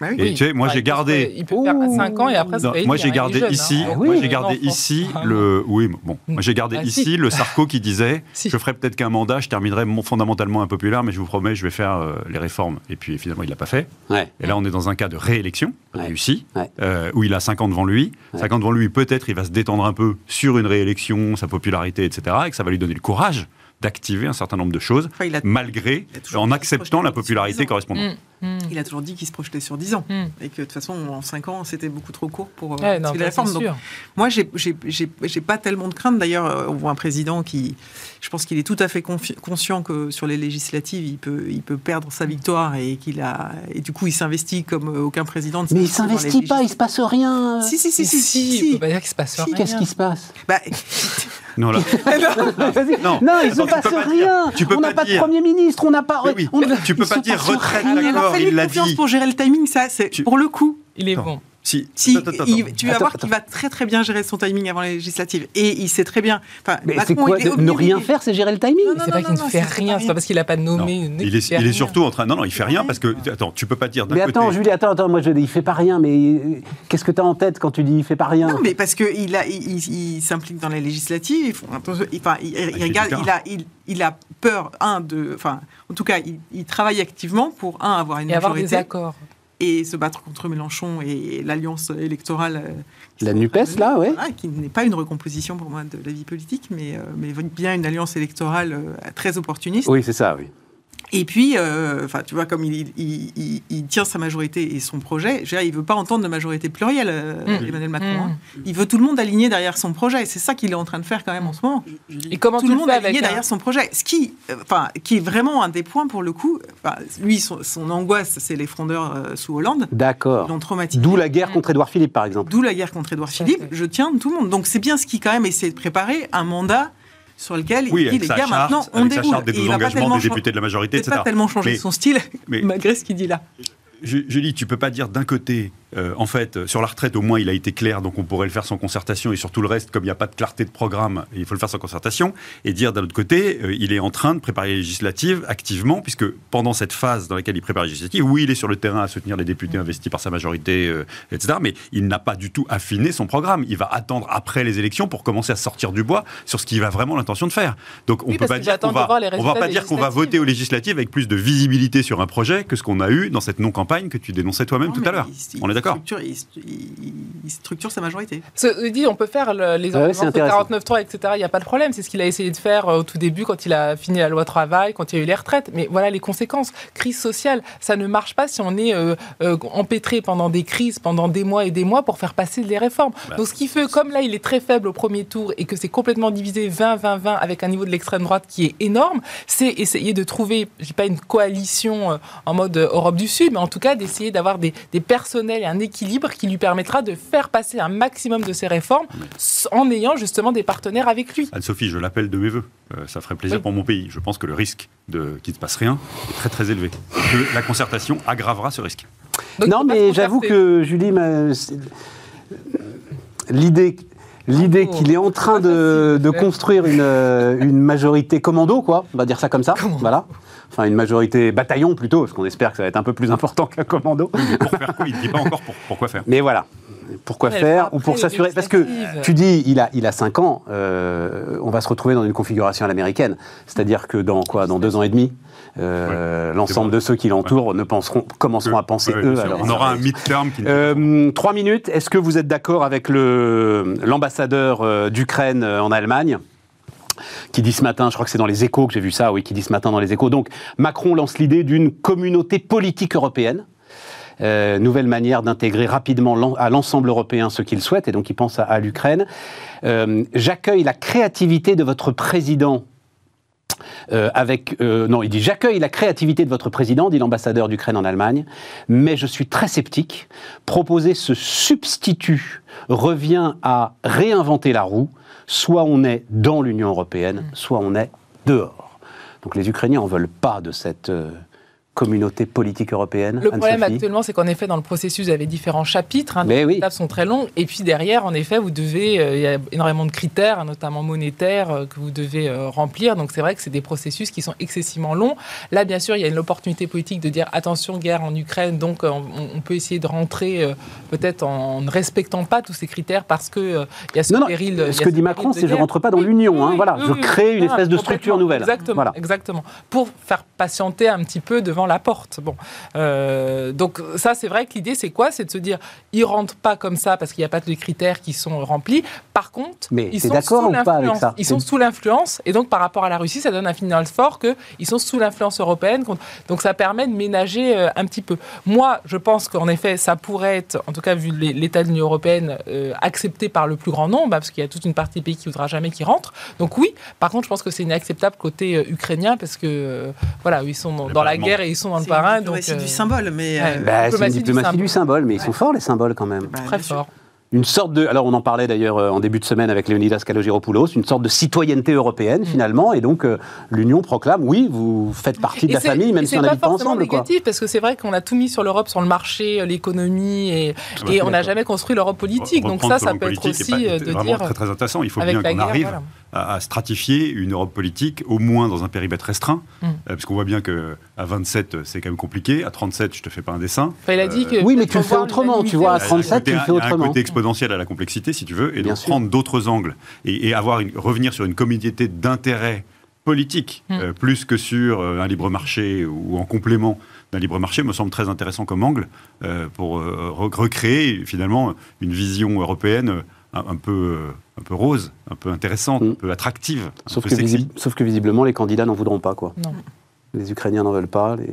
Bah oui. Et tu sais, moi j'ai il peut- gardé. Il peut faire 5 ans et après, ça Non, va être moi j'ai gardé jeune, ici, hein. oui, moi j'ai gardé ici le, oui, bon, moi j'ai gardé Ah, ici si. le Sarko qui disait, Si. je ferai peut-être qu'un mandat, je terminerai fondamentalement impopulaire, mais je vous promets, je vais faire euh, les réformes. Et puis finalement, il l'a pas fait. Ouais. Et là, on est dans un cas de réélection Ouais. réussi, Ouais. euh, où il a 5 ans devant lui. Ouais. 5 ans devant lui, peut-être il va se détendre un peu sur une réélection, sa popularité, etc. Et que ça va lui donner le courage d'activer un certain nombre de choses, Enfin, il a- malgré, il a en acceptant la popularité correspondante. Mm, mm. Il a toujours dit qu'il se projetait sur 10 ans. Mm. Et que de toute façon, en 5 ans, c'était beaucoup trop court pour euh, Ouais, non, Donc, sûr. Moi, j'ai pas tellement de crainte. D'ailleurs, euh, on voit un président qui, je pense qu'il est tout à fait conscient que sur les législatives, il peut, il peut perdre sa victoire et qu'il a, et du coup, il s'investit comme euh, aucun président. ne Mais il s'investit pas, il se passe rien. Si, si, si, si, si, si, si. on peut pas dire qu'il se passe Si, rien. Qu'est-ce qui se passe? Bah, Non, là. Non. Non, il se Attends, tu passe peux pas dire- rien. tu peux on n'a pas pas de Premier ministre, on n'a pas... Mais oui, on- tu peux pas dire retraite, rien. il a D'accord, fallu il l'a confiance dit. pour gérer le timing, ça, c'est Tu- pour le coup. Il est Attends. bon. Si, Si, attends, attends, il- attends. tu vas Attends, voir qu'il va très très bien gérer son timing avant les législatives. Et il sait très bien. Enfin, Mais c'est quoi il est de- Ne rien faire, c'est gérer le timing Non, non, C'est pas qu'il ne fait rien, c'est pas parce qu'il n'a pas Non, nommé. il qu'il est, il est surtout en train. Non, non, il fait rien parce que. Attends, tu peux pas dire d'un Mais côté. attends, Julie, attends, attends, moi je dis, il fait pas rien, mais euh, qu'est-ce que tu as en tête quand tu dis il fait pas rien? Non, mais parce qu'il il, il- il s'implique dans les législatives. Il, faut- attention, il- enfin, il, il fait regarde, il a, il, il a peur un de, enfin, en tout cas, il, il travaille activement pour un avoir une Et avoir des accords. Et se battre contre Mélenchon et l'alliance électorale. euh, La NUPES, là. Voilà, qui n'est pas une recomposition pour moi de la vie politique, mais, euh, mais bien une alliance électorale euh, très opportuniste. Oui, c'est ça, oui. Et puis, euh, enfin, tu vois, comme il, il- il- il tient sa majorité et son projet, je veux dire, il veut pas entendre de majorité plurielle, euh, Mm. Emmanuel Macron. Mm. hein. Il veut tout le monde aligné derrière son projet. C'est ça qu'il est en train de faire quand même en ce moment. Et comment tout le monde aligné un- derrière son projet. Ce qui, euh, enfin, qui est vraiment un des points pour le coup. lui, son, son angoisse, c'est les frondeurs euh, sous Hollande. Ils D'accord. l'ont traumatisé. D'où la guerre contre Édouard Philippe, par exemple. D'où la guerre contre Édouard Philippe. Je tiens de tout le monde. Donc c'est bien ce qui quand même essaie de préparer un mandat sur lequel Oui, il dit les sa gars charte, maintenant on avec sa déroule. charte des Et il engagements tellement des députés de la majorité, etc. pas tellement changer Mais- son style mais- malgré ce qu'il dit là. Ju- Julie, tu peux pas dire d'un côté, euh, en fait, euh, sur la retraite, au moins, il a été clair, donc on pourrait le faire sans concertation, et sur tout le reste, comme il n'y a pas de clarté de programme, il faut le faire sans concertation, et dire d'un autre côté, euh, il est en train de préparer les législatives activement, puisque pendant cette phase dans laquelle il prépare les législatives, oui, il est sur le terrain à soutenir les députés investis par sa majorité, euh, etc., mais il n'a pas du tout affiné son programme. Il va attendre après les élections pour commencer à sortir du bois sur ce qu'il a vraiment l'intention de faire. Donc on Oui, peut pas dire qu'on va, on va pas dire qu'on va voter aux législatives avec plus de visibilité sur un projet que ce qu'on a eu dans cette non-campagne que tu dénonçais toi-même tout à l'heure. Il- il d'accord structure- il, il- il structure sa majorité. Ce- dit, on peut faire le- les Ouais, ouais, c'est ordonnances de intéressant. 49.3, etc. Il n'y a pas de problème. C'est ce qu'il a essayé de faire euh, au tout début quand il a fini la loi travail, quand il y a eu les retraites. Mais voilà les conséquences. Crise sociale, ça ne marche pas si on est euh, euh, empêtré pendant des crises, pendant des mois et des mois pour faire passer les réformes. Bah. Donc ce qui fait, comme là il est très faible au premier tour et que c'est complètement divisé 20-20-20 avec un niveau de l'extrême droite qui est énorme, c'est essayer de trouver, je dis pas une coalition euh, en mode euh, Europe du Sud, mais en tout cas d'essayer d'avoir des, des personnels et un équilibre qui lui permettra de faire passer un maximum de ses réformes en ayant justement des partenaires avec lui. Anne-Sophie, je l'appelle de mes voeux. Euh, ça ferait plaisir Oui. pour mon pays. Je pense que le risque de qu'il ne se passe rien est très très élevé. Et que la concertation aggravera ce risque. Donc, non, mais j'avoue que Julie, l'idée, l'idée Bravo. qu'il est en train de, de construire une, euh, une majorité commando, quoi, on va dire ça comme ça, voilà. Enfin, une majorité bataillon plutôt, parce qu'on espère que ça va être un peu plus important qu'un commando. Pour faire quoi Il ne dit pas encore pour, pourquoi faire. Mais voilà. Pourquoi Ouais, faire après, ou pour s'assurer? Parce que tu dis, il a, il a 5 ans, euh, on va se retrouver dans une configuration à l'américaine. C'est-à-dire que dans quoi? Dans deux ans et demi, euh, l'ensemble bon. de ceux qui l'entourent ne penseront, commenceront à penser Ouais, eux. alors. on aura un midterm qui. Euh, trois minutes. Est-ce que vous êtes d'accord avec le- l'ambassadeur euh, d'Ukraine en Allemagne? Qui dit ce matin, je crois que c'est dans les échos que j'ai vu ça, oui, qui dit ce matin dans les échos. Donc, Macron lance l'idée d'une communauté politique européenne. Euh, nouvelle manière d'intégrer rapidement à l'ensemble européen ce qu'il souhaite, et donc il pense à, à l'Ukraine. Euh, J'accueille la créativité de votre président euh, avec euh, non, il dit j'accueille la créativité de votre président, dit l'ambassadeur d'Ukraine en Allemagne, mais je suis très sceptique. Proposer ce substitut revient à réinventer la roue. Soit on est dans l'Union européenne, soit on est dehors. Donc les Ukrainiens en veulent pas de cette euh, communauté politique européenne. Le problème actuellement, c'est qu'en effet, dans le processus, vous avez différents chapitres. hein, Mais oui. Les étapes sont très longues. Et puis derrière, en effet, vous devez, euh, il y a énormément de critères, notamment monétaires, euh, que vous devez euh, remplir. Donc c'est vrai que c'est des processus qui sont excessivement longs. Là, bien sûr, il y a une opportunité politique de dire attention, guerre en Ukraine. Donc on, on peut essayer de rentrer peut-être en ne respectant pas tous ces critères parce que il y a ce Non, non, péril. il a ce que dit Macron, c'est je guerre. rentre pas dans Oui, l'Union. hein, voilà, je crée une oui. espèce de structure nouvelle. Exactement, Voilà. exactement. Pour faire patienter un petit peu devant la porte. Bon, Euh, donc ça, c'est vrai que l'idée, c'est quoi? C'est de se dire, ils rentrent pas comme ça parce qu'il n'y a pas de critères qui sont remplis. Par contre, Mais ils sont d'accord sous ou pas avec l'influence. ça? Ils sont sous l'influence, et donc par rapport à la Russie, ça donne un signal fort qu'ils sont sous l'influence européenne. Donc ça permet de ménager euh, un petit peu. Moi, je pense qu'en effet, ça pourrait être, en tout cas vu l'état de l'Union européenne, euh, accepté par le plus grand nombre, parce qu'il y a toute une partie des pays qui voudra jamais qu'ils rentrent. Donc oui. Par contre, je pense que c'est inacceptable côté ukrainien, parce que euh, voilà, ils sont dans, dans la guerre et ils sont dans le C'est parrain. Donc euh, du symbole, mais. ouais. euh, Bah, c'est une Diplomatie du symbole, mais ils sont forts les symboles quand même. bah, très bien sûr. fort. Une sorte de, alors on en parlait d'ailleurs euh, en début de semaine avec Leonidas Kalogiropoulos, une sorte de citoyenneté Mm. européenne finalement, et donc euh, l'Union proclame, oui, vous faites partie de Et la c'est- famille, même si on c'est n'habite pas forcément ensemble. Quoi. négatif parce que c'est vrai qu'on a tout mis sur l'Europe, sur le marché, euh, l'économie et, Ah bah, et on n'a jamais construit l'Europe politique. Donc ça, ça peut être aussi euh, de vraiment dire très très intéressant. Il faut bien qu'on arrive voilà. À, à stratifier une Europe politique, au moins dans un périmètre restreint, Mm. euh, parce qu'on voit bien que à 27 euh, c'est quand même compliqué, à 37 je te fais pas un dessin. Enfin, il a dit que Oui, mais tu le fais autrement, tu vois, à Il y a un 37, côté- tu le fais il y a un autrement. côté exponentiel à la complexité, si tu veux, et Bien donc sûr. prendre d'autres angles et, et avoir une, revenir sur une communauté d'intérêts politiques Mm. euh, plus que sur euh, un libre marché ou en complément d'un libre marché me semble très intéressant comme angle euh, pour euh, re- recréer finalement une vision européenne euh, un, un peu euh, un peu rose, un peu intéressante, Mm. un peu attractive, un Sauf peu que, sexy. visi- sauf que visiblement, les candidats n'en voudront pas. Quoi. Non. Les Ukrainiens n'en veulent pas. les-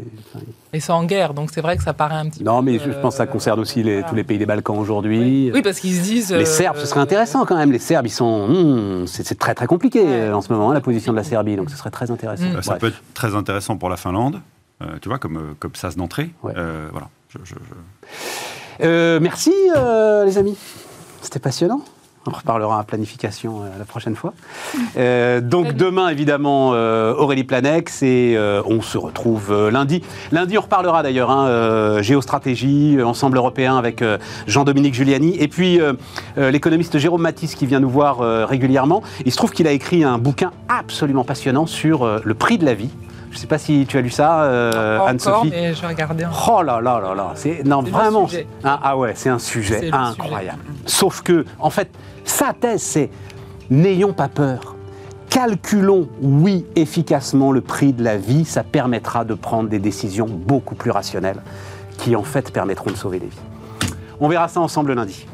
Et c'est en guerre, donc c'est vrai que ça paraît un petit Non, peu. mais je je pense que ça euh, concerne aussi les- voilà. tous les pays des Balkans aujourd'hui. Oui, parce qu'ils se disent. Les euh, Serbes, ce serait intéressant quand même. Les Serbes, ils sont. hmm, c'est très très compliqué Ouais. euh, en ce moment, hein, la position de la Serbie. Donc ce serait très intéressant. Mm. Euh, Ça Bref. peut être très intéressant pour la Finlande, euh, tu vois, comme, euh, comme sas d'entrée. Ouais. Euh, voilà. Je- je- je- Euh, merci euh, les amis. C'était passionnant. On reparlera à planification euh, la prochaine fois. Euh, donc demain, évidemment, euh, Aurélie Planex et on se retrouve lundi. Lundi, on reparlera d'ailleurs hein, géostratégie, ensemble européen avec Jean-Dominique Giuliani et puis l'économiste Jérôme Matisse qui vient nous voir régulièrement. Il se trouve qu'il a écrit un bouquin absolument passionnant sur le prix de la vie. Je ne sais pas si tu as lu ça, euh, Anne-Sophie. mais je un- Oh là là là là, c'est non vraiment. sujet. Ah, ah ouais, c'est un sujet incroyable. Sauf que, en fait, sa thèse, c'est n'ayons pas peur. Calculons, oui, efficacement le prix de la vie. Ça permettra de prendre des décisions beaucoup plus rationnelles, qui en fait permettront de sauver des vies. On verra ça ensemble lundi.